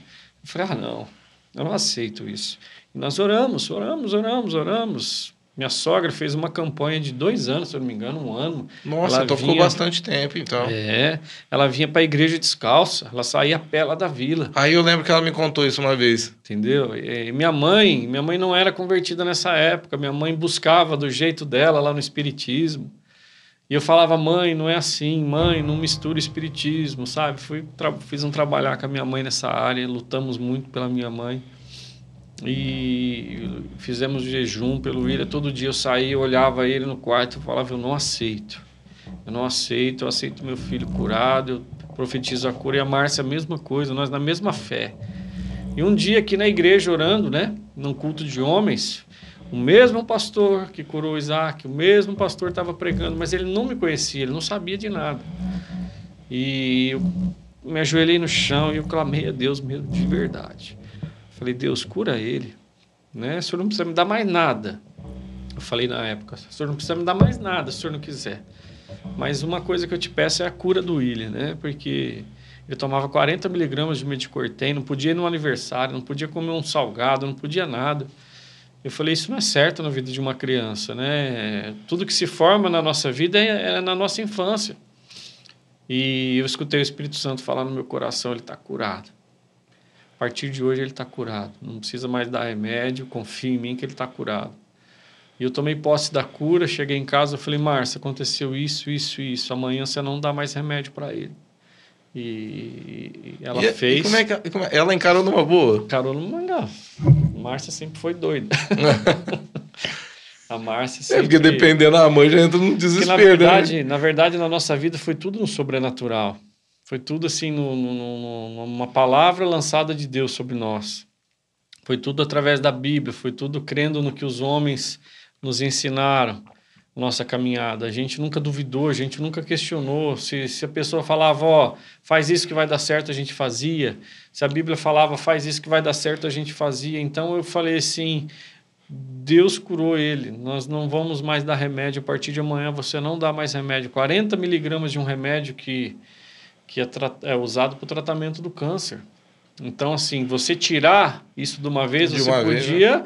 falei, ah, não, eu não aceito isso. E nós oramos, oramos, oramos, oramos. Minha sogra fez uma campanha de dois anos, se eu não me engano, um ano. Nossa, ela então vinha, ficou bastante tempo, então. É, ela vinha para a igreja descalça, ela saía a pé lá da vila. Aí eu lembro que ela me contou isso uma vez. Entendeu? E minha mãe, minha mãe não era convertida nessa época, minha mãe buscava do jeito dela lá no espiritismo. E eu falava, mãe, não é assim, mãe, não mistura espiritismo, sabe? Fui, fiz um trabalhar com a minha mãe nessa área, lutamos muito pela minha mãe. E fizemos jejum pelo William. Todo dia eu saía, eu olhava ele no quarto e falava, eu não aceito. Eu não aceito, eu aceito meu filho curado, eu profetizo a cura. E a Márcia, a mesma coisa, nós na mesma fé. E um dia aqui na igreja, orando, né? Num culto de homens, o mesmo pastor que curou Isaac, o mesmo pastor estava pregando, mas ele não me conhecia, ele não sabia de nada. E eu me ajoelhei no chão e eu clamei a Deus mesmo de verdade. Falei, Deus, cura ele. Né? O senhor não precisa me dar mais nada. Eu falei na época, o senhor não precisa me dar mais nada se o senhor não quiser. Mas uma coisa que eu te peço é a cura do William, né? Porque ele tomava 40 miligramas de medicortem, não podia ir no aniversário, não podia comer um salgado, não podia nada. Eu falei, isso não é certo na vida de uma criança, né? Tudo que se forma na nossa vida é, é na nossa infância. E eu escutei o Espírito Santo falar no meu coração, ele está curado. A partir de hoje ele está curado. Não precisa mais dar remédio, confia em mim que ele está curado. E eu tomei posse da cura, cheguei em casa, eu falei, Márcia, aconteceu isso, isso, isso. Amanhã você não dá mais remédio para ele. E ela e, fez. E como é que como é? ela encarou numa boa? Encarou numa. Não. Márcia sempre foi doida. a Márcia sempre. É porque dependendo da mãe já entra no desespero. Porque, na, né? verdade, né? na verdade, na nossa vida foi tudo no sobrenatural. Foi tudo assim, no, no, numa palavra lançada de Deus sobre nós. Foi tudo através da Bíblia, foi tudo crendo no que os homens nos ensinaram nossa caminhada. A gente nunca duvidou, a gente nunca questionou. Se, se a pessoa falava, ó, faz isso que vai dar certo, a gente fazia. Se a Bíblia falava, faz isso que vai dar certo, a gente fazia. Então eu falei assim: Deus curou ele. Nós não vamos mais dar remédio. A partir de amanhã você não dá mais remédio. 40 miligramas de um remédio que, que é, é usado para o tratamento do câncer. Então, assim, você tirar isso de uma vez, de você uma podia. Vez, né?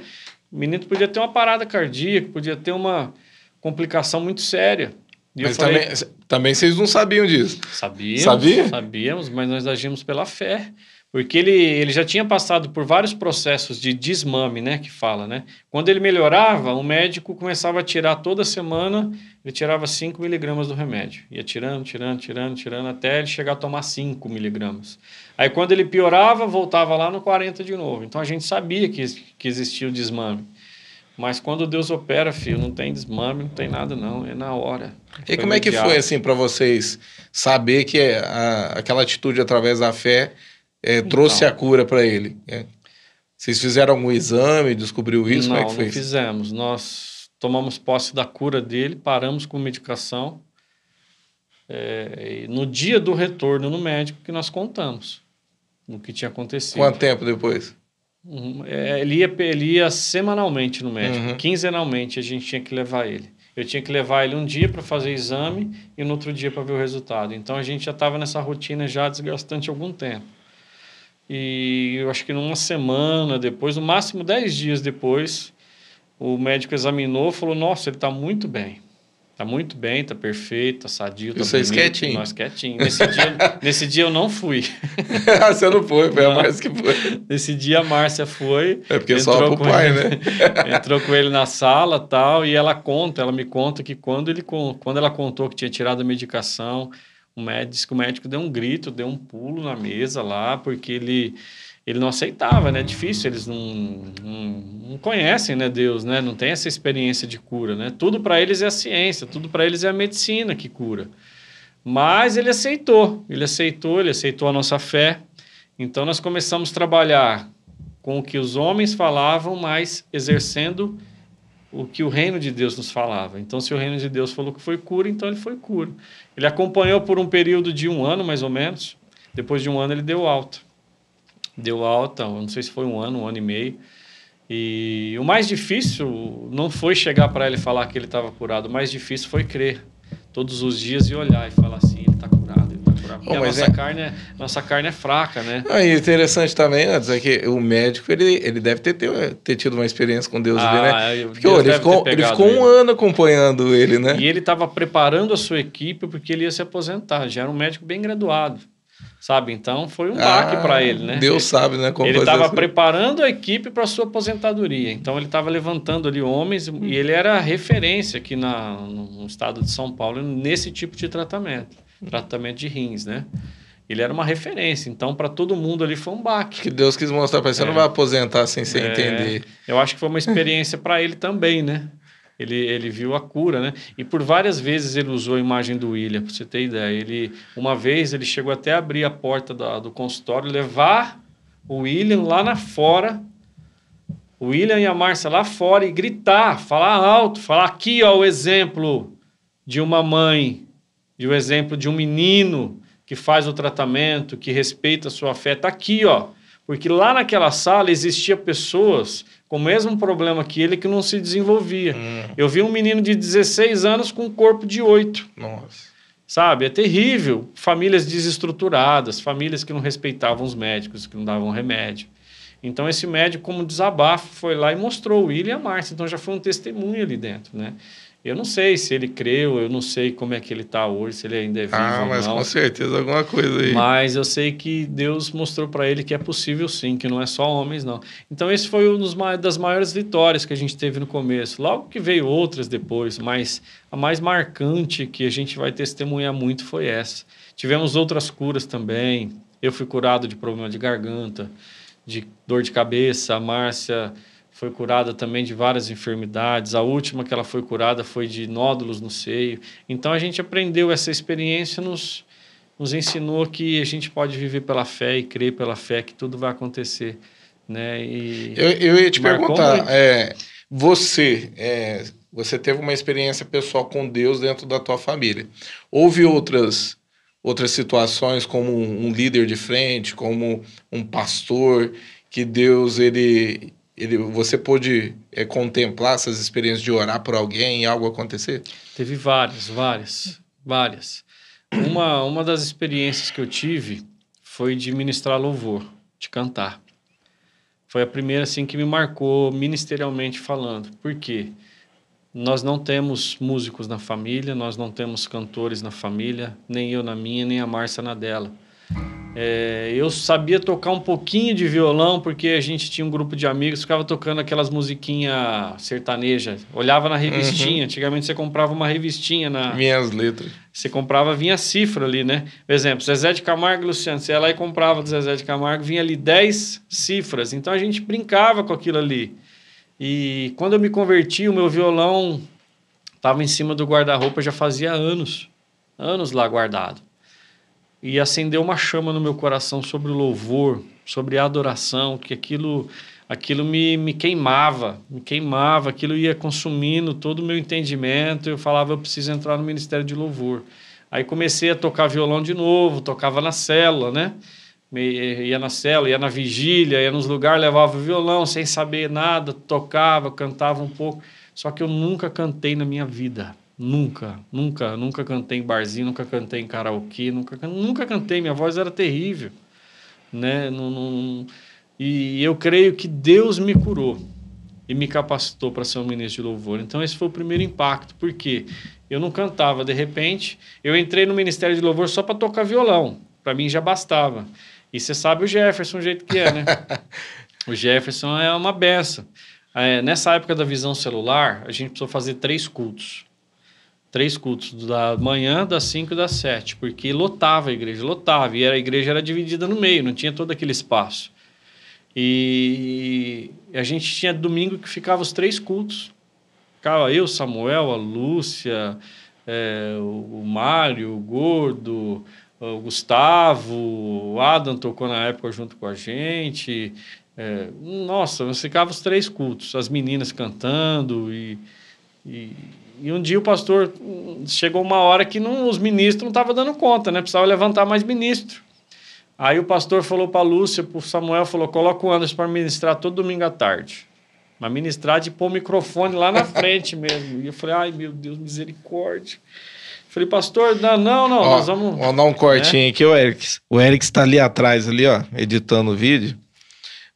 O menino podia ter uma parada cardíaca, podia ter uma complicação muito séria. E mas falei, também, também vocês não sabiam disso. Sabíamos, Sabia? sabíamos, mas nós agimos pela fé. Porque ele, ele já tinha passado por vários processos de desmame, né? Que fala, né? Quando ele melhorava, o médico começava a tirar toda semana, ele tirava 5 miligramas do remédio. Ia tirando, tirando, tirando, tirando, até ele chegar a tomar 5 miligramas. Aí quando ele piorava, voltava lá no 40 de novo. Então a gente sabia que, que existia o desmame. Mas quando Deus opera, filho, não tem desmame, não tem nada não, é na hora. E como é que foi assim para vocês saber que a, aquela atitude através da fé é, trouxe a cura para ele? É. Vocês fizeram algum exame, descobriu isso? Não, Como é que não fez? fizemos. Nós tomamos posse da cura dele, paramos com medicação. É, e no dia do retorno no médico que nós contamos no que tinha acontecido. Quanto tempo depois? Uhum. É, ele, ia, ele ia semanalmente no médico, Uhum. quinzenalmente a gente tinha que levar ele. Eu tinha que levar ele um dia para fazer exame e no outro dia para ver o resultado. Então a gente já estava nessa rotina já desgastante há algum tempo. E eu acho que numa semana depois, no máximo 10 dias depois, o médico examinou e falou: Nossa, ele está muito bem. Está muito bem, está perfeito, está sadio. Tá vocês bonito, quietinho? Nós quietinho. Nesse dia, nesse dia eu não fui. Você não foi, foi a Não. Márcia que foi. Nesse dia a Márcia foi. É porque só pro pai, ele, né? entrou com ele na sala tal, e ela conta, ela me conta que quando, ele, quando ela contou que tinha tirado a medicação, o médico, o médico deu um grito, deu um pulo na mesa lá, porque ele, ele não aceitava, né? É difícil, eles não, não, não conhecem, né, Deus, né? Não tem essa experiência de cura, né? Tudo para eles é a ciência, tudo para eles é a medicina que cura. Mas ele aceitou, ele aceitou, ele aceitou a nossa fé. Então nós começamos a trabalhar com o que os homens falavam, mas exercendo o que o reino de Deus nos falava. Então, se o reino de Deus falou que foi cura, então ele foi cura. Ele acompanhou por um período de um ano, mais ou menos. Depois de um ano, ele deu alta. Deu alta, não sei se foi um ano, um ano e meio. E o mais difícil não foi chegar para ele falar que ele estava curado. O mais difícil foi crer todos os dias e olhar e falar assim, ele ele. Porque Oh, a nossa, é- carne é, nossa carne é fraca, né? Ah, e interessante também, antes, é que o médico, ele, ele deve ter, ter, ter tido uma experiência com Deus ali, né? eu- Porque Deus ó, ele ficou, ele ficou um ele. ano acompanhando ele, né? E ele estava preparando a sua equipe porque ele ia se aposentar. Já era um médico bem graduado, sabe? Então foi um baque Ah, para ele, né? Deus sabe, né? Como ele estava preparando a equipe para sua aposentadoria. Então ele estava levantando ali homens e ele era referência aqui na, no estado de São Paulo nesse tipo de tratamento, tratamento de rins, né? Ele era uma referência. Então para todo mundo ali foi um baque. Que Deus quis mostrar para você, você não vai aposentar sem você É. entender. Eu acho que foi uma experiência para ele também, né? Ele, ele viu a cura, né? E por várias vezes ele usou a imagem do William, para você ter ideia. Ele, uma vez ele chegou até a abrir a porta da- do consultório, levar o William lá na fora, o William e a Márcia lá fora e gritar, falar alto, falar aqui, ó, o exemplo de uma mãe, de um exemplo de um menino que faz o tratamento, que respeita a sua fé, tá aqui, ó. Porque lá naquela sala existia pessoas com o mesmo problema que ele que não se desenvolvia. Hum, Eu vi um menino de 16 anos com um corpo de 8, nossa. sabe? É terrível. Famílias desestruturadas, famílias que não respeitavam os médicos, que não davam remédio. Então esse médico, como desabafo, foi lá e mostrou o William e a Márcia. Então já foi um testemunho ali dentro, né? Eu não sei se ele creu, eu não sei como é que ele está hoje, se ele ainda é vivo Ah, mas não. com certeza alguma coisa aí. Mas eu sei que Deus mostrou para ele que é possível sim, que não é só homens, não. Então, esse foi uma das maiores vitórias que a gente teve no começo. Logo que veio outras depois, mas a mais marcante que a gente vai testemunhar muito foi essa. Tivemos outras curas também. Eu fui curado de problema de garganta, de dor de cabeça. A Márcia foi curada também de várias enfermidades. A última que ela foi curada foi de nódulos no seio. Então, a gente aprendeu essa experiência nos nos ensinou que a gente pode viver pela fé e crer pela fé que tudo vai acontecer, né? E Eu, eu ia te perguntar, é, você, é, você teve uma experiência pessoal com Deus dentro da tua família. Houve outras outras situações como um, um líder de frente, como um pastor, que Deus ele ele você pôde é, contemplar essas experiências de orar por alguém e algo acontecer? teve várias, várias, várias. Uma uma das experiências que eu tive foi de ministrar louvor, de cantar. Foi a primeira assim que me marcou ministerialmente falando. Por quê? Nós não temos músicos na família, nós não temos cantores na família, nem eu na minha, nem a Márcia na dela. É, eu sabia tocar um pouquinho de violão porque a gente tinha um grupo de amigos ficava tocando aquelas musiquinhas sertanejas. Olhava na revistinha. Antigamente você comprava uma revistinha na. Minhas letras. Você comprava, vinha cifra ali, né? Por exemplo, Zezé de Camargo e Luciano. Você ia lá e comprava do Zezé de Camargo, vinha ali 10 cifras. Então a gente brincava com aquilo ali. E quando eu me converti, o meu violão estava em cima do guarda-roupa já fazia anos. Anos lá guardado. E acendeu uma chama no meu coração sobre o louvor, sobre a adoração, que aquilo aquilo me, me queimava, me queimava, aquilo ia consumindo todo o meu entendimento. Eu falava, eu preciso entrar no ministério de louvor. Aí comecei a tocar violão de novo, tocava na célula, né? ia na célula, ia na vigília, ia nos lugares, levava o violão sem saber nada, tocava, cantava um pouco. Só que eu nunca cantei na minha vida. Nunca, nunca, nunca cantei em barzinho, nunca cantei em karaokê, nunca, nunca cantei. Minha voz era terrível, né? Não, não, e eu creio que Deus me curou e me capacitou para ser um ministro de louvor. Então esse foi o primeiro impacto, porque eu não cantava, de repente, eu entrei no ministério de louvor só para tocar violão. Para mim já bastava. E você sabe o Jefferson, o jeito que é, né? o Jefferson é uma benção. É, nessa época da visão celular, a gente precisou fazer três cultos. Três cultos, da manhã, das cinco e das sete, porque lotava a igreja, lotava. E a igreja era dividida no meio, não tinha todo aquele espaço. E a gente tinha domingo que ficava os três cultos. Ficava eu, Samuel, a Lúcia, é, o Mário, o Gordo, o Gustavo, o Adam tocou na época junto com a gente. É, nossa, ficava os três cultos, as meninas cantando e, e, e, um dia o pastor chegou uma hora que não, os ministros não estavam dando conta, né? Precisava levantar mais ministro. Aí o pastor falou para a Lúcia, para o Samuel, falou: coloca o Anderson para ministrar todo domingo à tarde. Mas ministrar de pôr o microfone lá na frente mesmo. E eu falei: ai meu Deus, misericórdia. Falei, pastor, não, não, não ó, nós vamos. Vamos dar um cortinho né? aqui, o Eric. O Eric está ali atrás, ali, ó, editando o vídeo.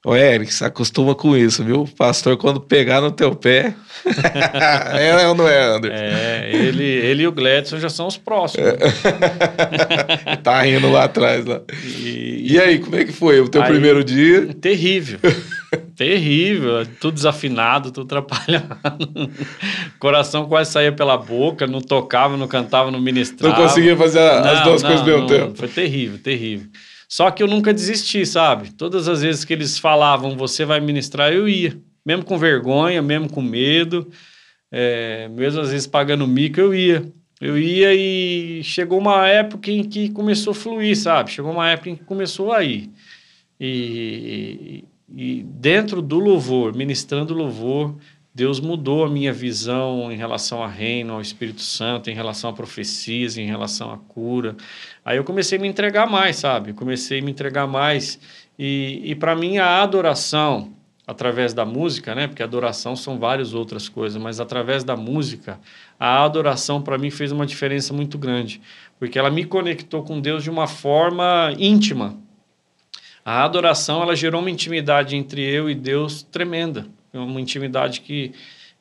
Ô, Eric, se acostuma com isso, viu? Pastor, quando pegar no teu pé. é ou não é, André? É, ele, ele e o Gledson já são os próximos. É. tá rindo lá atrás. Lá. E, e aí, como é que foi o teu aí, primeiro dia? Terrível. terrível. Tudo desafinado, tudo atrapalhado. Coração quase saía pela boca, não tocava, não cantava, não ministrava. Não conseguia fazer as não, duas não, coisas ao mesmo tempo. Foi terrível, terrível. Só que eu nunca desisti, sabe? Todas as vezes que eles falavam, você vai ministrar, eu ia. Mesmo com vergonha, mesmo com medo, é, mesmo às vezes pagando mico, eu ia. Eu ia e chegou uma época em que começou a fluir, sabe? Chegou uma época em que começou a ir. E, e, e dentro do louvor, ministrando louvor, Deus mudou a minha visão em relação a reino, ao Espírito Santo, em relação a profecias, em relação à cura. Aí eu comecei a me entregar mais, sabe? Comecei a me entregar mais. E, e para mim, a adoração, através da música, né? Porque adoração são várias outras coisas, mas através da música, a adoração para mim fez uma diferença muito grande, porque ela me conectou com Deus de uma forma íntima. A adoração, ela gerou uma intimidade entre eu e Deus tremenda. É uma intimidade que,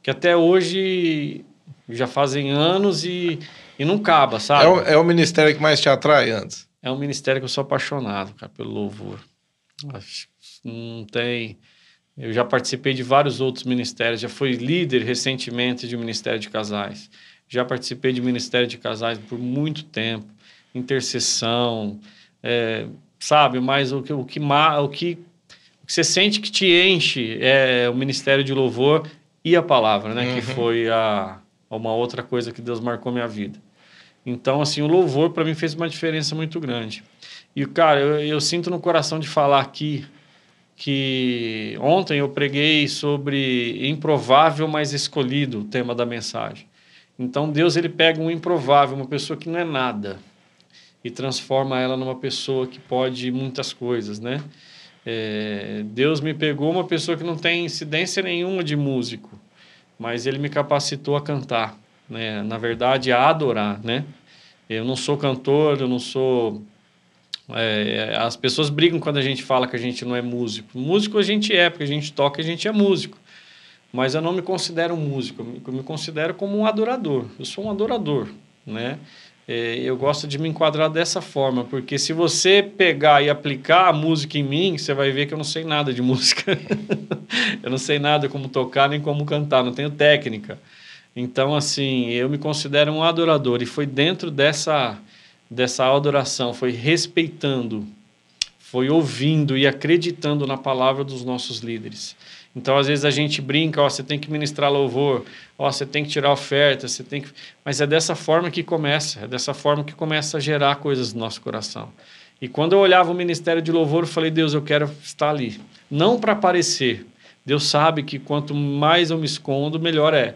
que até hoje já fazem anos e, e não acaba, sabe? É o, é o ministério que mais te atrai antes? É um ministério que eu sou apaixonado, cara, pelo louvor. Acho não tem. Eu já participei de vários outros ministérios, já fui líder recentemente de um ministério de casais. Já participei de ministério de casais por muito tempo, intercessão, é, sabe? Mas o que, o que, o que você sente que te enche é o ministério de louvor e a palavra, né? Uhum. Que foi a, uma outra coisa que Deus marcou minha vida. Então, assim, o louvor para mim fez uma diferença muito grande. E, cara, eu, eu, sinto no coração de falar aqui que ontem eu preguei sobre improvável, mas escolhido, o tema da mensagem. Então, Deus ele pega um improvável, uma pessoa que não é nada, e transforma ela numa pessoa que pode muitas coisas, né? É, Deus me pegou uma pessoa que não tem incidência nenhuma de músico, mas ele me capacitou a cantar, né? Na verdade, a adorar, né? Eu não sou cantor, eu não sou. É, as pessoas brigam quando a gente fala que a gente não é músico. Músico a gente é, porque a gente toca e a gente é músico. Mas eu não me considero músico, eu me considero como um adorador. Eu sou um adorador, né? É, eu gosto de me enquadrar dessa forma, porque se você pegar e aplicar a música em mim, você vai ver que eu não sei nada de música. eu não sei nada como tocar nem como cantar, não tenho técnica. Então, assim, eu me considero um adorador e foi dentro dessa, dessa adoração, foi respeitando, foi ouvindo e acreditando na palavra dos nossos líderes. Então, às vezes a gente brinca, ó, você tem que ministrar louvor, ó, você tem que tirar oferta, você tem que... Mas é dessa forma que começa, é dessa forma que começa a gerar coisas no nosso coração. E quando eu olhava o ministério de louvor, eu falei, Deus, eu quero estar ali. Não para aparecer. Deus sabe que quanto mais eu me escondo, melhor é.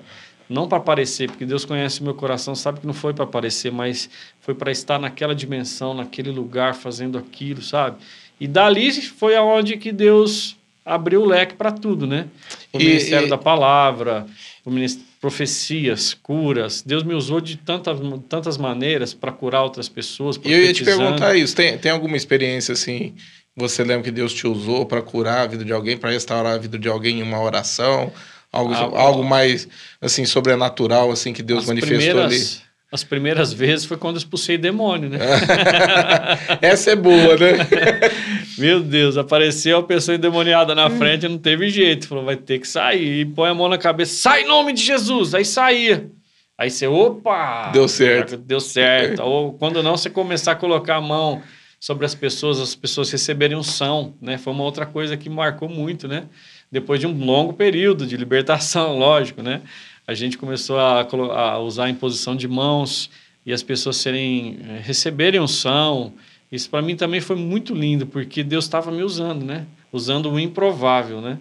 Não para aparecer, porque Deus conhece o meu coração, sabe que não foi para aparecer, mas foi para estar naquela dimensão, naquele lugar, fazendo aquilo, sabe? E dali foi aonde que Deus abriu o leque para tudo, né? O e, ministério e... da palavra, o ministério, profecias, curas. Deus me usou de tantas, tantas maneiras para curar outras pessoas. E eu ia te perguntar isso. Tem, tem alguma experiência assim? Você lembra que Deus te usou para curar a vida de alguém, para restaurar a vida de alguém em uma oração? Algo, ah, algo mais assim sobrenatural assim que Deus manifestou ali? As primeiras vezes foi quando expulsei demônio, né? Essa é boa, né? Meu Deus, apareceu a pessoa endemoniada na frente, não teve jeito. Falou, vai ter que sair. E põe a mão na cabeça, sai em nome de Jesus. Aí saía. Aí você, opa! Deu certo. Deu certo. Ou quando não, você começar a colocar a mão sobre as pessoas, as pessoas receberem unção, né? Foi uma outra coisa que marcou muito, né? Depois de um longo período de libertação, lógico, né? A gente começou a, a usar a imposição de mãos e as pessoas serem eh, receberem unção. Isso para mim também foi muito lindo, porque Deus estava me usando, né? Usando o improvável, né?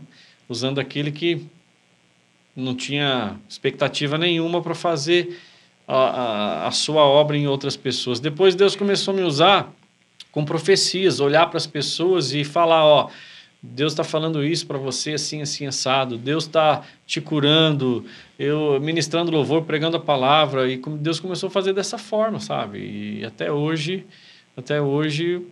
Usando aquele que não tinha expectativa nenhuma para fazer a, a, a, sua obra em outras pessoas. Depois Deus começou a me usar com profecias, olhar para as pessoas e falar, ó, Deus está falando isso para você assim, assim, assado. Deus está te curando. Eu ministrando louvor, pregando a palavra. E Deus começou a fazer dessa forma, sabe? E até hoje, até hoje...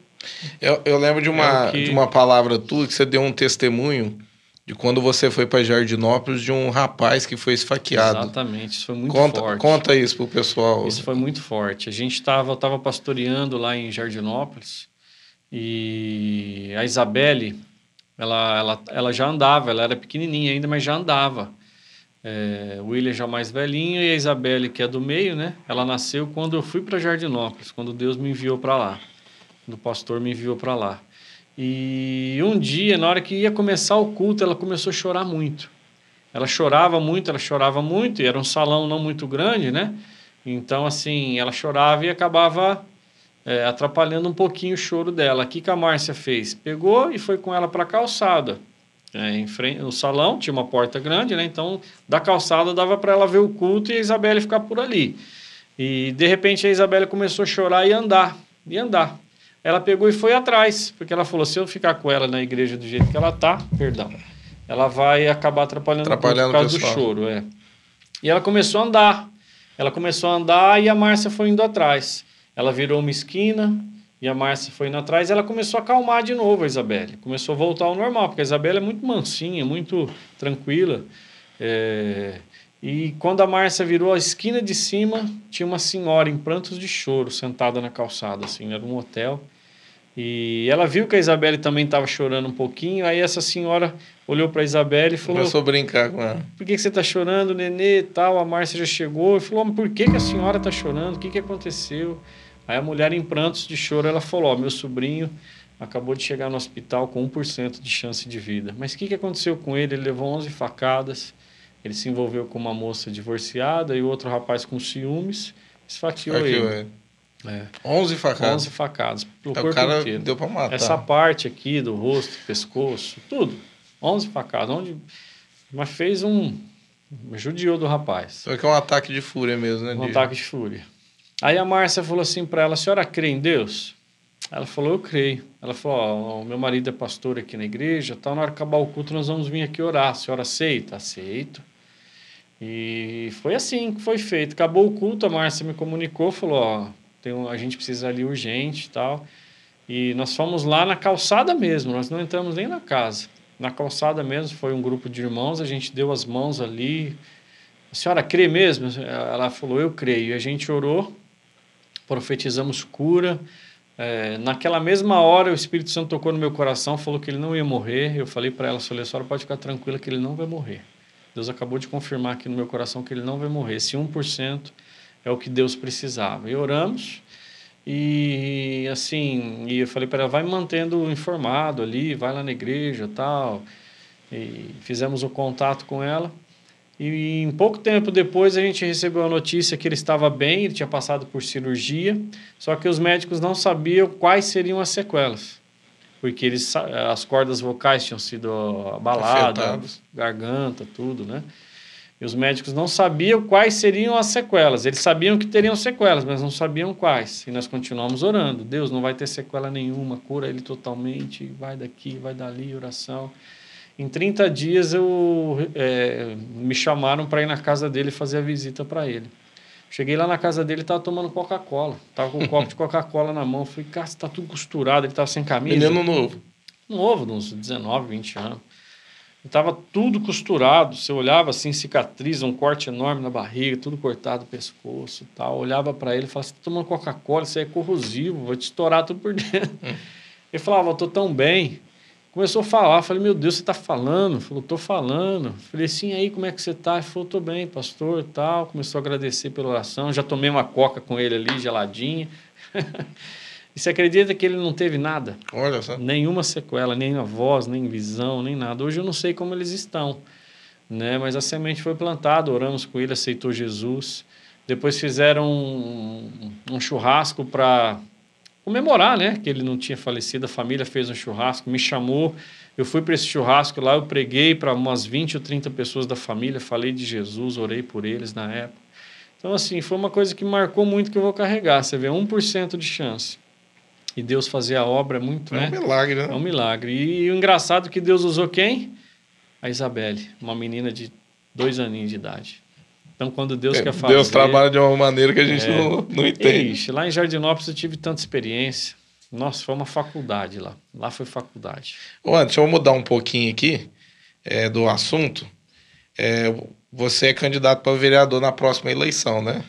Eu, eu lembro de uma, é que... de uma palavra tua que você deu um testemunho de quando você foi para Jardinópolis de um rapaz que foi esfaqueado. Exatamente, isso foi muito conta, forte. Conta isso pro pessoal. Isso foi muito forte. A gente estava tava pastoreando lá em Jardinópolis e a Isabelle ela, ela, ela já andava, ela era pequenininha ainda, mas já andava. É, o William já mais velhinho e a Isabelle, que é do meio, né? Ela nasceu quando eu fui para Jardinópolis, quando Deus me enviou para lá. Quando o pastor me enviou para lá. E um dia, na hora que ia começar o culto, ela começou a chorar muito. Ela chorava muito, ela chorava muito, e era um salão não muito grande, né? Então, assim, ela chorava e acabava é, atrapalhando um pouquinho o choro dela. O que, que a Márcia fez? Pegou e foi com ela para a calçada. É, em frente, no salão tinha uma porta grande, né? Então, da calçada dava para ela ver o culto e a Isabelle ficar por ali. E de repente a Isabelle começou a chorar e andar, e andar. Ela pegou e foi atrás, porque ela falou: se eu ficar com ela na igreja do jeito que ela tá, perdão, ela vai acabar atrapalhando, atrapalhando por causa do choro, é. E ela começou a andar. Ela começou a andar e a Márcia foi indo atrás. Ela virou uma esquina e a Márcia foi indo atrás. ela começou a acalmar de novo a Isabelle. Começou a voltar ao normal, porque a Isabelle é muito mansinha, muito tranquila. É... E quando a Márcia virou a esquina de cima, tinha uma senhora em prantos de choro sentada na calçada, assim, era um hotel. E ela viu que a Isabelle também estava chorando um pouquinho. Aí essa senhora olhou para a Isabelle e falou: Começou a brincar com ela. Por que, que você está chorando, nenê? Tal. A Márcia já chegou e falou: Mas por que, que a senhora está chorando? O que, que aconteceu? Aí a mulher, em prantos de choro, ela falou: oh, meu sobrinho acabou de chegar no hospital com 1% de chance de vida. Mas o que, que aconteceu com ele? Ele levou 11 facadas, ele se envolveu com uma moça divorciada e outro rapaz com ciúmes esfaqueou, ele. ele. É. 11 facadas? 11 facadas. Pelo então, corpo o cara inteiro. deu para matar. Essa parte aqui do rosto, pescoço, tudo. 11 facadas. Onde... Mas fez um... Judiou do rapaz. É que é um ataque de fúria mesmo, né? Um ataque de fúria. Aí a Márcia falou assim para ela: a senhora crê em Deus? Ela falou: eu creio. Ela falou: oh, meu marido é pastor aqui na igreja, tal. Na hora de acabar o culto, nós vamos vir aqui orar. A senhora aceita? Aceito. E foi assim que foi feito. Acabou o culto, a Márcia me comunicou, falou: ó, tem um, a gente precisa ali urgente tal. E nós fomos lá na calçada mesmo, nós não entramos nem na casa. Na calçada mesmo, foi um grupo de irmãos, a gente deu as mãos ali. A senhora crê mesmo? Ela falou: eu creio. E a gente orou profetizamos cura. É, naquela mesma hora, o Espírito Santo tocou no meu coração, falou que ele não ia morrer. Eu falei para ela, falei, a senhora pode ficar tranquila que ele não vai morrer. Deus acabou de confirmar aqui no meu coração que ele não vai morrer. Esse 1% é o que Deus precisava. E oramos. E assim, e eu falei para ela, vai mantendo informado ali, vai lá na igreja, tal. E fizemos o contato com ela. E em pouco tempo depois a gente recebeu a notícia que ele estava bem, ele tinha passado por cirurgia, só que os médicos não sabiam quais seriam as sequelas. Porque eles, as cordas vocais tinham sido abaladas, Afetados. garganta, tudo, né? E os médicos não sabiam quais seriam as sequelas. Eles sabiam que teriam sequelas, mas não sabiam quais. E nós continuamos orando. Deus não vai ter sequela nenhuma, cura ele totalmente, vai daqui, vai dali, oração. Em 30 dias eu é, me chamaram para ir na casa dele fazer a visita para ele. Cheguei lá na casa dele, estava tomando Coca-Cola. Tava com um copo de Coca-Cola na mão. Falei, cara, está tudo costurado. Ele estava sem camisa. Menino novo. Novo, uns 19, 20 anos. Estava tudo costurado. Você olhava assim, cicatriz, um corte enorme na barriga, tudo cortado o pescoço tal. Olhava para ele e falava: Você está tomando Coca-Cola, isso aí é corrosivo, vou te estourar tudo por dentro. Hum. Ele falava: Eu estou tão bem. Começou a falar, falei, meu Deus, você está falando? Falou, estou falando. Falei, sim, aí, como é que você está? Ele falou, estou bem, pastor, tal. Começou a agradecer pela oração. Já tomei uma coca com ele ali, geladinha. e você acredita que ele não teve nada? Olha só. Nenhuma sequela, nem na voz, nem visão, nem nada. Hoje eu não sei como eles estão, né? Mas a semente foi plantada, oramos com ele, aceitou Jesus. Depois fizeram um, um churrasco para comemorar, né? Que ele não tinha falecido, a família fez um churrasco, me chamou. Eu fui para esse churrasco lá, eu preguei para umas 20 ou 30 pessoas da família, falei de Jesus, orei por eles na época. Então, assim, foi uma coisa que marcou muito que eu vou carregar. Você vê, 1% de chance. E Deus fazer a obra é muito, é né? um milagre, né? É um milagre. E o engraçado é que Deus usou quem? A Isabelle, uma menina de dois aninhos de idade. Então, quando Deus é, quer fazer... Deus trabalha de uma maneira que a gente é, não, não entende. Ixi, lá em Jardinópolis eu tive tanta experiência. Nossa, foi uma faculdade lá. Lá foi faculdade. Ô, deixa eu mudar um pouquinho aqui é, do assunto. É, você é candidato para vereador na próxima eleição, né?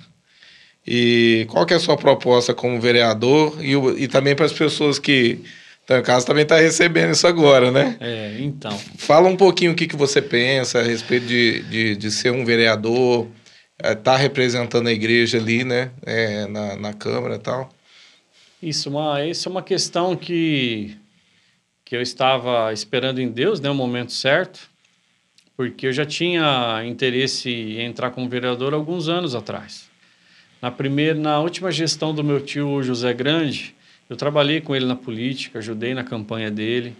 E qual que é a sua proposta como vereador e, e também para as pessoas que então, o caso também está recebendo isso agora, né? É, então. Fala um pouquinho o que, que você pensa a respeito de, de, de ser um vereador, estar é, representando a igreja ali, né? É, na, na Câmara e tal. Isso, uma, isso é uma questão que, que eu estava esperando em Deus, né? O momento certo, porque eu já tinha interesse em entrar como vereador alguns anos atrás. Na primeira, na última gestão do meu tio José Grande, eu trabalhei com ele na política, ajudei na campanha dele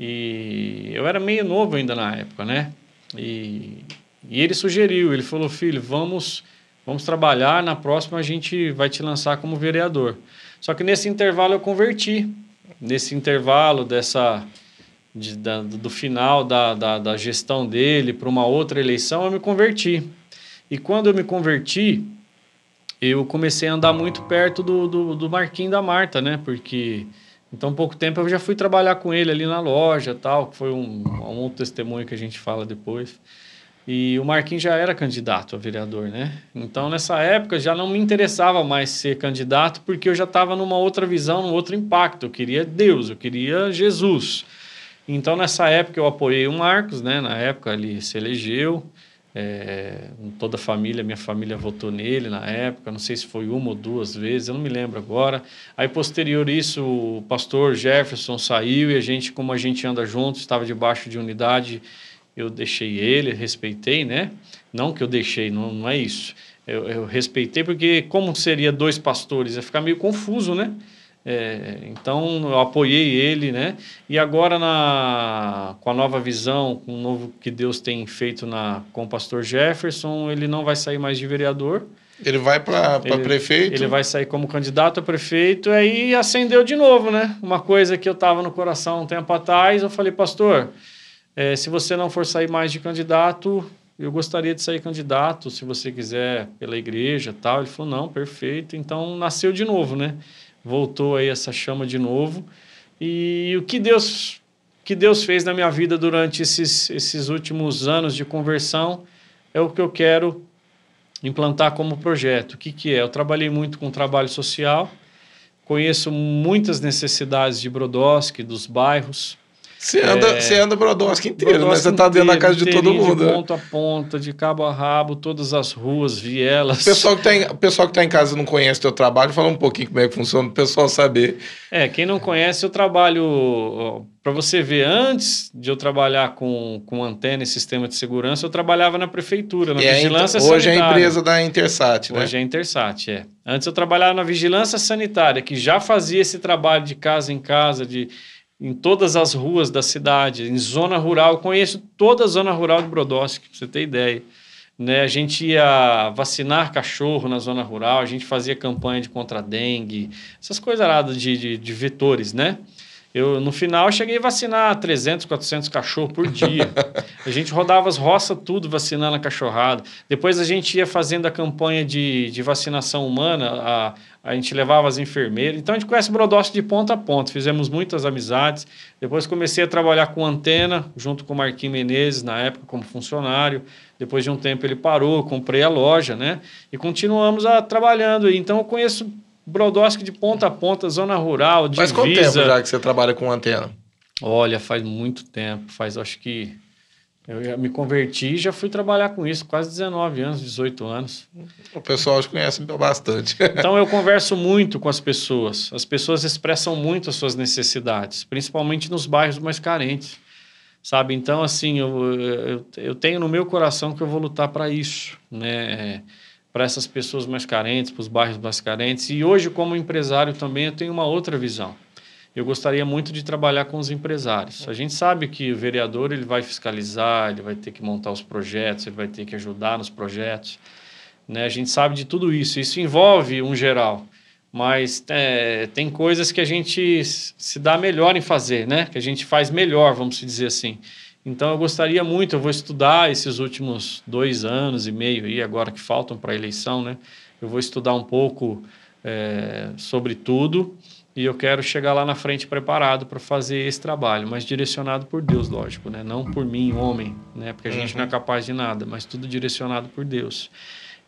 e eu era meio novo ainda na época, né? E, e ele sugeriu, ele falou, filho, vamos, vamos trabalhar, na próxima a gente vai te lançar como vereador. Só que nesse intervalo eu converti, nesse intervalo dessa de, da, do final da, da, da gestão dele para uma outra eleição, eu me converti. E quando eu me converti, eu comecei a andar muito perto do, do, do Marquinhos da Marta, né? Porque em tão pouco tempo eu já fui trabalhar com ele ali na loja tal, que foi um, um outro testemunho que a gente fala depois. E o Marquinhos já era candidato a vereador, né? Então, nessa época, já não me interessava mais ser candidato, porque eu já estava numa outra visão, num outro impacto. Eu queria Deus, eu queria Jesus. Então, nessa época, eu apoiei o Marcos, né? Na época, ele se elegeu. É, toda a família, minha família votou nele na época, não sei se foi uma ou duas vezes, eu não me lembro agora. Aí, posterior isso, o pastor Jefferson saiu e a gente, como a gente anda junto, estava debaixo de unidade, eu deixei ele, respeitei, né? Não que eu deixei, não, não é isso. Eu, eu respeitei porque, como seria dois pastores, ia ficar meio confuso, né? É, então eu apoiei ele, né? E agora na, com a nova visão, com o novo que Deus tem feito na, com o pastor Jefferson, ele não vai sair mais de vereador. Ele vai para prefeito? Ele vai sair como candidato a prefeito, aí acendeu de novo, né? Uma coisa que eu estava no coração um tempo atrás, eu falei, pastor, é, se você não for sair mais de candidato, eu gostaria de sair candidato, se você quiser, pela igreja tal. Ele falou, não, perfeito. Então nasceu de novo, né? voltou aí essa chama de novo. E o que Deus que Deus fez na minha vida durante esses, esses últimos anos de conversão é o que eu quero implantar como projeto. O que, que é? Eu trabalhei muito com trabalho social, conheço muitas necessidades de Brodowski, dos bairros. Você anda, é, você anda Brodowski inteiro, Brodowski né? Você tá dentro da casa de todo mundo. De né? ponta a ponta, de cabo a rabo, todas as ruas, vielas. O pessoal que tá em, pessoal que tá em casa não conhece o teu trabalho, fala um pouquinho como é que funciona, o pessoal saber. É, quem não conhece, eu trabalho. Para você ver, antes de eu trabalhar com, com antena e sistema de segurança, eu trabalhava na prefeitura, na e vigilância é, Hoje é a empresa da Intersat, né? Hoje é a Intersat, é. Antes eu trabalhava na vigilância sanitária, que já fazia esse trabalho de casa em casa, de em todas as ruas da cidade, em zona rural. Eu conheço toda a zona rural de Brodowski, para você ter ideia. Né? A gente ia vacinar cachorro na zona rural, a gente fazia campanha de contra dengue, essas coisas de, de, de vetores, né? Eu, no final, cheguei a vacinar 300, 400 cachorros por dia. a gente rodava as roças tudo vacinando a cachorrada. Depois a gente ia fazendo a campanha de, de vacinação humana, a, a gente levava as enfermeiras. Então a gente conhece Brodowski de ponta a ponta, fizemos muitas amizades. Depois comecei a trabalhar com antena, junto com o Marquinhos Menezes, na época, como funcionário. Depois de um tempo ele parou, comprei a loja, né? E continuamos a, trabalhando. Então eu conheço Brodowski de ponta a ponta, zona rural, divisa. Faz quanto tempo já que você trabalha com antena? Olha, faz muito tempo. Faz, acho que... Eu já me converti e já fui trabalhar com isso, quase 19 anos, 18 anos. O pessoal já conhece bastante. então eu converso muito com as pessoas. As pessoas expressam muito as suas necessidades, principalmente nos bairros mais carentes. Sabe? Então, assim, eu, eu, eu tenho no meu coração que eu vou lutar para isso, né? Para essas pessoas mais carentes, para os bairros mais carentes. E hoje, como empresário também, eu tenho uma outra visão. Eu gostaria muito de trabalhar com os empresários. A gente sabe que o vereador ele vai fiscalizar, ele vai ter que montar os projetos, ele vai ter que ajudar nos projetos. Né? A gente sabe de tudo isso. Isso envolve um geral, mas é, tem coisas que a gente se dá melhor em fazer, né? Que a gente faz melhor, vamos dizer assim. Então eu gostaria muito, eu vou estudar esses últimos dois anos e meio aí, agora que faltam para a eleição, né? Eu vou estudar um pouco é, sobre tudo e eu quero chegar lá na frente preparado para fazer esse trabalho, mas direcionado por Deus, lógico, né? Não por mim, homem, né? Porque a gente não é uhum. capaz de nada, mas tudo direcionado por Deus.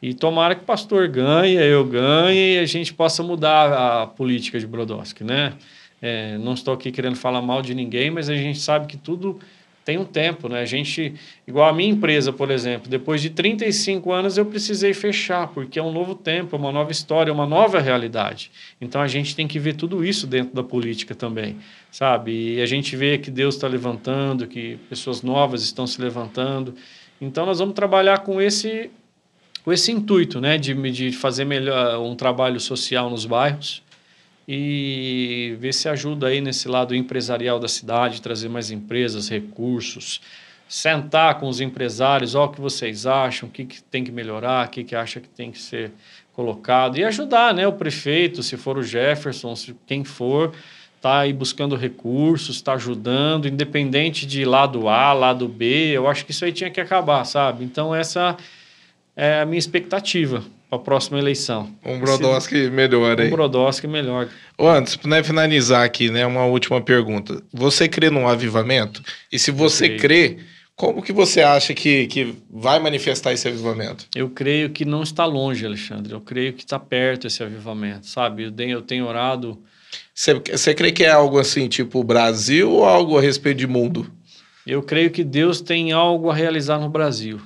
E tomara que o pastor ganhe, eu ganhe e a gente possa mudar a política de Brodowski, né? É, não estou aqui querendo falar mal de ninguém, mas a gente sabe que tudo tem um tempo, né? A gente, igual a minha empresa, por exemplo, depois de 35 anos eu precisei fechar, porque é um novo tempo, é uma nova história, é uma nova realidade. Então a gente tem que ver tudo isso dentro da política também, sabe? E a gente vê que Deus está levantando, que pessoas novas estão se levantando. Então nós vamos trabalhar com esse com esse intuito, né, de, de fazer melhor um trabalho social nos bairros, e ver se ajuda aí nesse lado empresarial da cidade, trazer mais empresas, recursos, sentar com os empresários, ó, o que vocês acham, o que, que tem que melhorar, o que, que acha que tem que ser colocado, e ajudar né, o prefeito, se for o Jefferson, se quem for, está aí buscando recursos, está ajudando, independente de lado A, lado B, eu acho que isso aí tinha que acabar, sabe? Então essa é a minha expectativa para a próxima eleição. Um Brodowski melhor aí. Um Brodowski melhor. Ô, antes, para finalizar aqui, né, uma última pergunta. Você crê num avivamento? E se você crê, como que você acha que, que vai manifestar esse avivamento? Eu creio que não está longe, Alexandre. Eu creio que está perto esse avivamento, sabe? Eu tenho, eu tenho orado... Você, você crê que é algo assim, tipo Brasil ou algo a respeito de mundo? Eu creio que Deus tem algo a realizar no Brasil.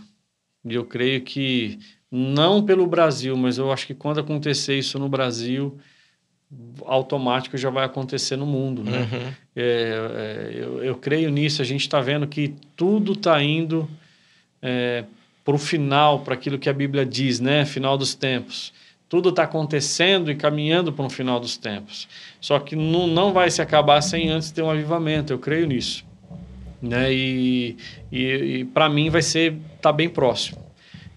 E eu creio que não pelo Brasil, mas eu acho que quando acontecer isso no Brasil, automático já vai acontecer no mundo, né? Uhum. É, é, eu, eu, creio nisso. A gente está vendo que tudo está indo é, para o final, para aquilo que a Bíblia diz, né? Final dos tempos. Tudo está acontecendo e caminhando para um final dos tempos. Só que não, não vai se acabar sem antes ter um avivamento. Eu creio nisso, né? E, e, e para mim vai ser tá bem próximo.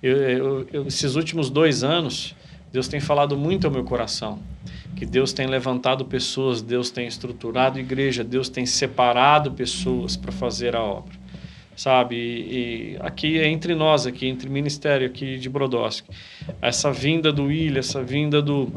Eu, eu, eu, esses últimos dois anos, Deus tem falado muito ao meu coração. Que Deus tem levantado pessoas, Deus tem estruturado igreja, Deus tem separado pessoas para fazer a obra. Sabe? E, e aqui é entre nós, aqui entre ministério aqui de Brodowski. Essa vinda do William, essa vinda do,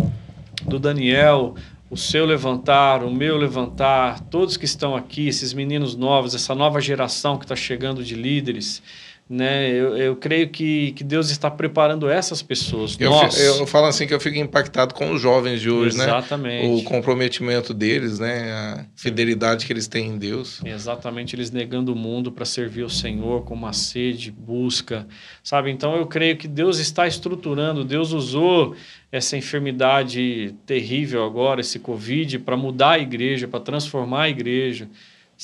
do Daniel, o seu levantar, o meu levantar, todos que estão aqui, esses meninos novos, essa nova geração que está chegando de líderes, né? Eu, eu creio que, que Deus está preparando essas pessoas. Eu, Nós, fi- eu falo assim que eu fico impactado com os jovens de hoje, né? exatamente. O comprometimento deles, né? A fidelidade que eles têm em Deus. Exatamente, eles negando o mundo para servir o Senhor com uma sede, busca, sabe? Então eu creio que Deus está estruturando, Deus usou essa enfermidade terrível agora, esse Covid, para mudar a igreja, para transformar a igreja,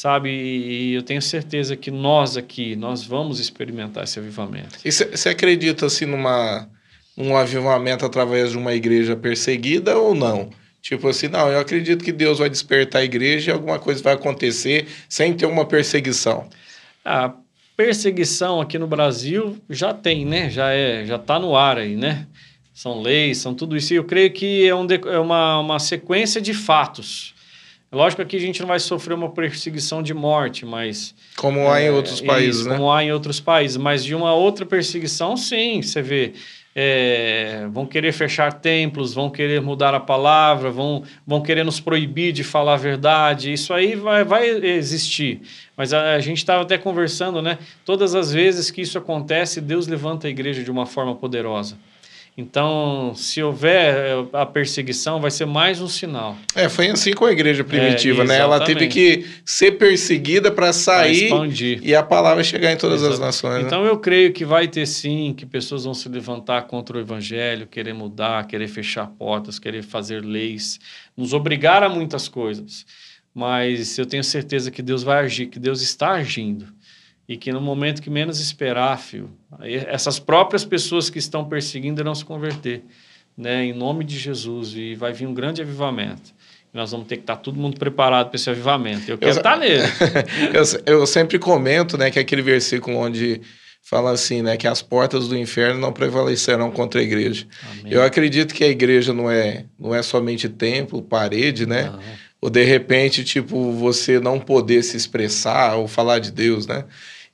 sabe? E eu tenho certeza que nós aqui, nós vamos experimentar esse avivamento. E você acredita assim numa um avivamento através de uma igreja perseguida ou não? Tipo assim, não, eu acredito que Deus vai despertar a igreja e alguma coisa vai acontecer sem ter uma perseguição. A perseguição aqui no Brasil já tem, né? Já é, já está no ar aí, né? São leis, são tudo isso. E eu creio que é, um é uma, uma sequência de fatos. Lógico que a gente não vai sofrer uma perseguição de morte, mas Como há em é, outros países, isso, né? Como há em outros países, mas de uma outra perseguição, sim. Você vê, é, vão querer fechar templos, vão querer mudar a palavra, vão, vão querer nos proibir de falar a verdade. Isso aí vai, vai existir. Mas a, a gente estava até conversando, né? Todas as vezes que isso acontece, Deus levanta a igreja de uma forma poderosa. Então, se houver é, a perseguição, vai ser mais um sinal. É, foi assim com a igreja primitiva, É, né? Ela teve que ser perseguida para sair e a palavra chegar em todas as Exato. nações. né? Então eu creio que vai ter sim, que pessoas vão se levantar contra o evangelho, querer mudar, querer fechar portas, querer fazer leis, nos obrigar a muitas coisas. Mas eu tenho certeza que Deus vai agir, que Deus está agindo. E que no momento que menos esperar, filho, essas próprias pessoas que estão perseguindo irão se converter, né, em nome de Jesus, e vai vir um grande avivamento. Nós vamos ter que estar todo mundo preparado para esse avivamento. Eu quero sa- estar nele. eu, eu sempre comento, né, que aquele versículo onde fala assim, né, que as portas do inferno não prevalecerão contra a igreja. Amém. Eu acredito que a igreja não é, não é somente templo, parede, né? Não. Ou de repente, tipo, você não poder se expressar ou falar de Deus, né?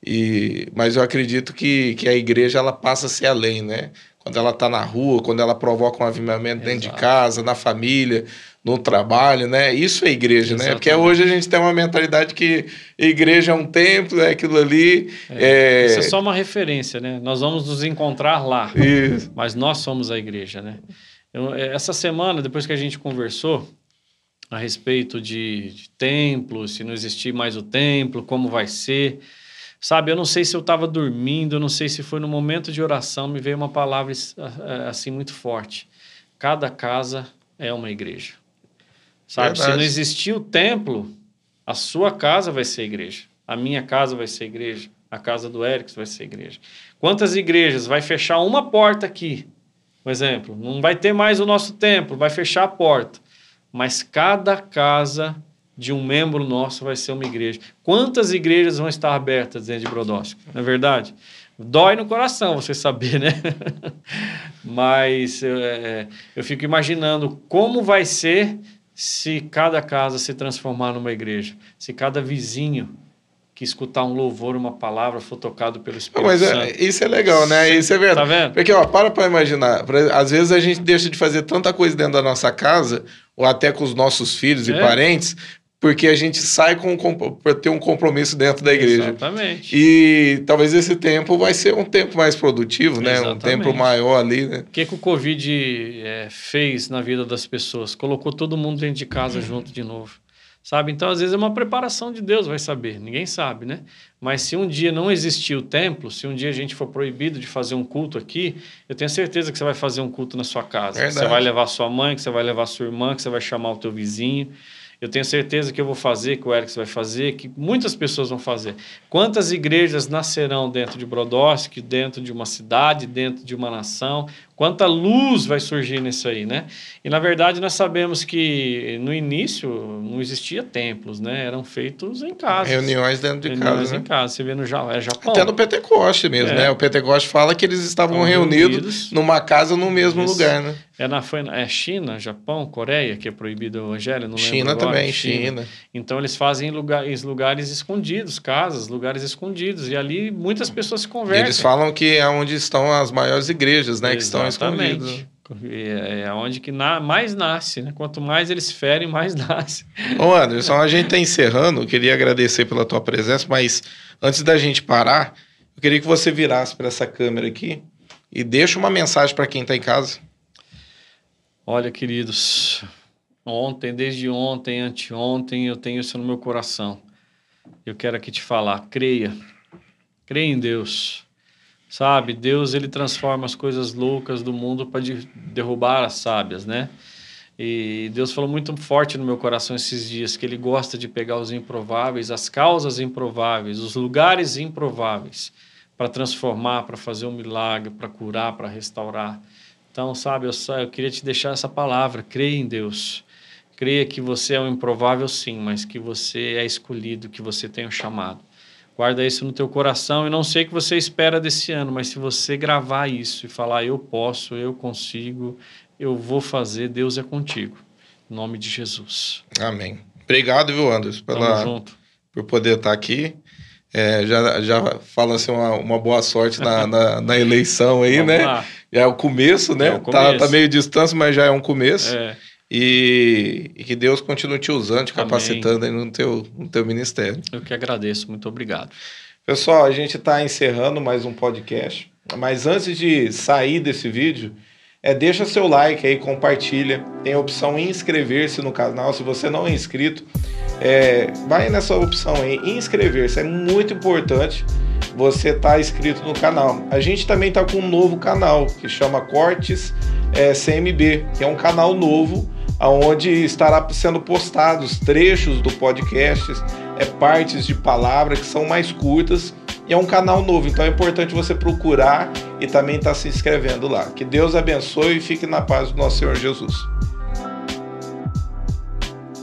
E, mas eu acredito que, que a igreja ela passa a ser além, né? Quando ela está na rua, quando ela provoca um avivamento dentro de casa, na família, no trabalho, né? Isso é igreja, né? Porque Exatamente. hoje a gente tem uma mentalidade que igreja é um templo, é aquilo ali. É, Isso é só uma referência, né? Nós vamos nos encontrar lá, Isso. mas nós somos a igreja, né? Eu- eh, essa semana, depois que a gente conversou a respeito de, de templo, se não existir mais o templo, como vai ser, sabe? Eu não sei se eu estava dormindo, eu não sei se foi no momento de oração, me veio uma palavra eh, assim muito forte. Cada casa é uma igreja. Sabe? Se Verdade. não existir o templo, a sua casa vai ser igreja. A minha casa vai ser igreja. A casa do Eric vai ser igreja. Quantas igrejas vai fechar uma porta aqui? Por exemplo, não vai ter mais o nosso templo, vai fechar a porta. Mas cada casa de um membro nosso vai ser uma igreja. Quantas igrejas vão estar abertas dentro de Brodowski? Não é verdade? Dói no coração você saber, né? Mas é, eu fico imaginando como vai ser se cada casa se transformar numa igreja, se cada vizinho que escutar um louvor, uma palavra, for tocado pelo Espírito mas Santo. é- isso é legal, né? Isso é verdade. Tá vendo? Porque, ó, para pra imaginar. Às vezes a gente deixa de fazer tanta coisa dentro da nossa casa, ou até com os nossos filhos e É. parentes, porque a gente sai com, com, para ter um compromisso dentro da igreja. Exatamente. E talvez esse tempo vai ser um tempo mais produtivo, né? Um Exatamente. tempo maior ali, né? O que, que o Covid é, fez na vida das pessoas? Colocou todo mundo dentro de casa junto de novo. Sabe? Então, às vezes, é uma preparação de Deus, vai saber. Ninguém sabe, né? Mas se um dia não existir o templo, se um dia a gente for proibido de fazer um culto aqui, eu tenho certeza que você vai fazer um culto na sua casa. Verdade. Você vai levar sua mãe, que você vai levar sua irmã, que você vai chamar o teu vizinho. Eu tenho certeza que eu vou fazer, que o Eric vai fazer, que muitas pessoas vão fazer. Quantas igrejas nascerão dentro de Brodowski, dentro de uma cidade, dentro de uma nação? Quanta luz vai surgir nisso aí, né? E na verdade nós sabemos que no início não existia templos, né? Eram feitos em casa. Reuniões dentro de Reuniões casa, em né? casa. Você vê no é Japão. Até no Pentecoste mesmo, É. né? O Pentecoste fala que eles estavam reunidos, reunidos. numa casa no mesmo Isso. lugar, né? É, na, foi, é China, Japão, Coreia, que é proibido o evangelho, não lembro China agora. também, China. Então eles fazem em lugares, lugares escondidos, casas, lugares escondidos. E ali muitas pessoas se convertem. eles falam que é onde estão as maiores igrejas, né? Que estão É, é onde que na, mais nasce, né? Quanto mais eles ferem, mais nasce. Ô Anderson, a gente está encerrando. Eu queria agradecer pela tua presença, mas antes da gente parar, Eu queria que você virasse para essa câmera aqui e deixe uma mensagem para quem está em casa. Olha, queridos, ontem, desde ontem, anteontem, eu tenho isso no meu coração. Eu quero aqui te falar, creia. Creia em Deus. Sabe, Deus ele transforma as coisas loucas do mundo para de derrubar as sábias, né? E Deus falou muito forte no meu coração esses dias que Ele gosta de pegar os improváveis, as causas improváveis, os lugares improváveis, para transformar, para fazer um milagre, para curar, para restaurar. Então, sabe, eu, só, eu queria te deixar essa palavra: creia em Deus. Creia que você é um improvável, sim, mas que você é escolhido, que você tem um chamado. Guarda isso no teu coração e não sei o que você espera desse ano, mas se você gravar isso e falar eu posso, eu consigo, eu vou fazer, Deus é contigo. Em nome de Jesus. Amém. Obrigado, viu, Anderson, pela, por poder estar aqui. É, já, já fala assim uma, uma boa sorte na, na, na eleição aí, Vamos né? Lá. Já é o começo, né? É o começo. Tá, tá meio distância, mas já é um começo. É. E, e, que Deus continue te usando, te capacitando aí no teu, no teu ministério. Eu que agradeço, muito obrigado. Pessoal, a gente está encerrando mais um podcast, mas antes de sair desse vídeo, é, deixa seu like aí, compartilha. Tem a opção inscrever-se no canal. Se você não é inscrito, é, vai nessa opção aí, inscrever-se. É muito importante você estar tá inscrito no canal. A gente também está com um novo canal que chama Cortes é, CMB, que é um canal novo onde estará sendo postados trechos do podcast, é, partes de palavra que são mais curtas e é um canal novo, então é importante você procurar e também estar tá se inscrevendo lá. Que Deus abençoe e fique na paz do nosso Senhor Jesus.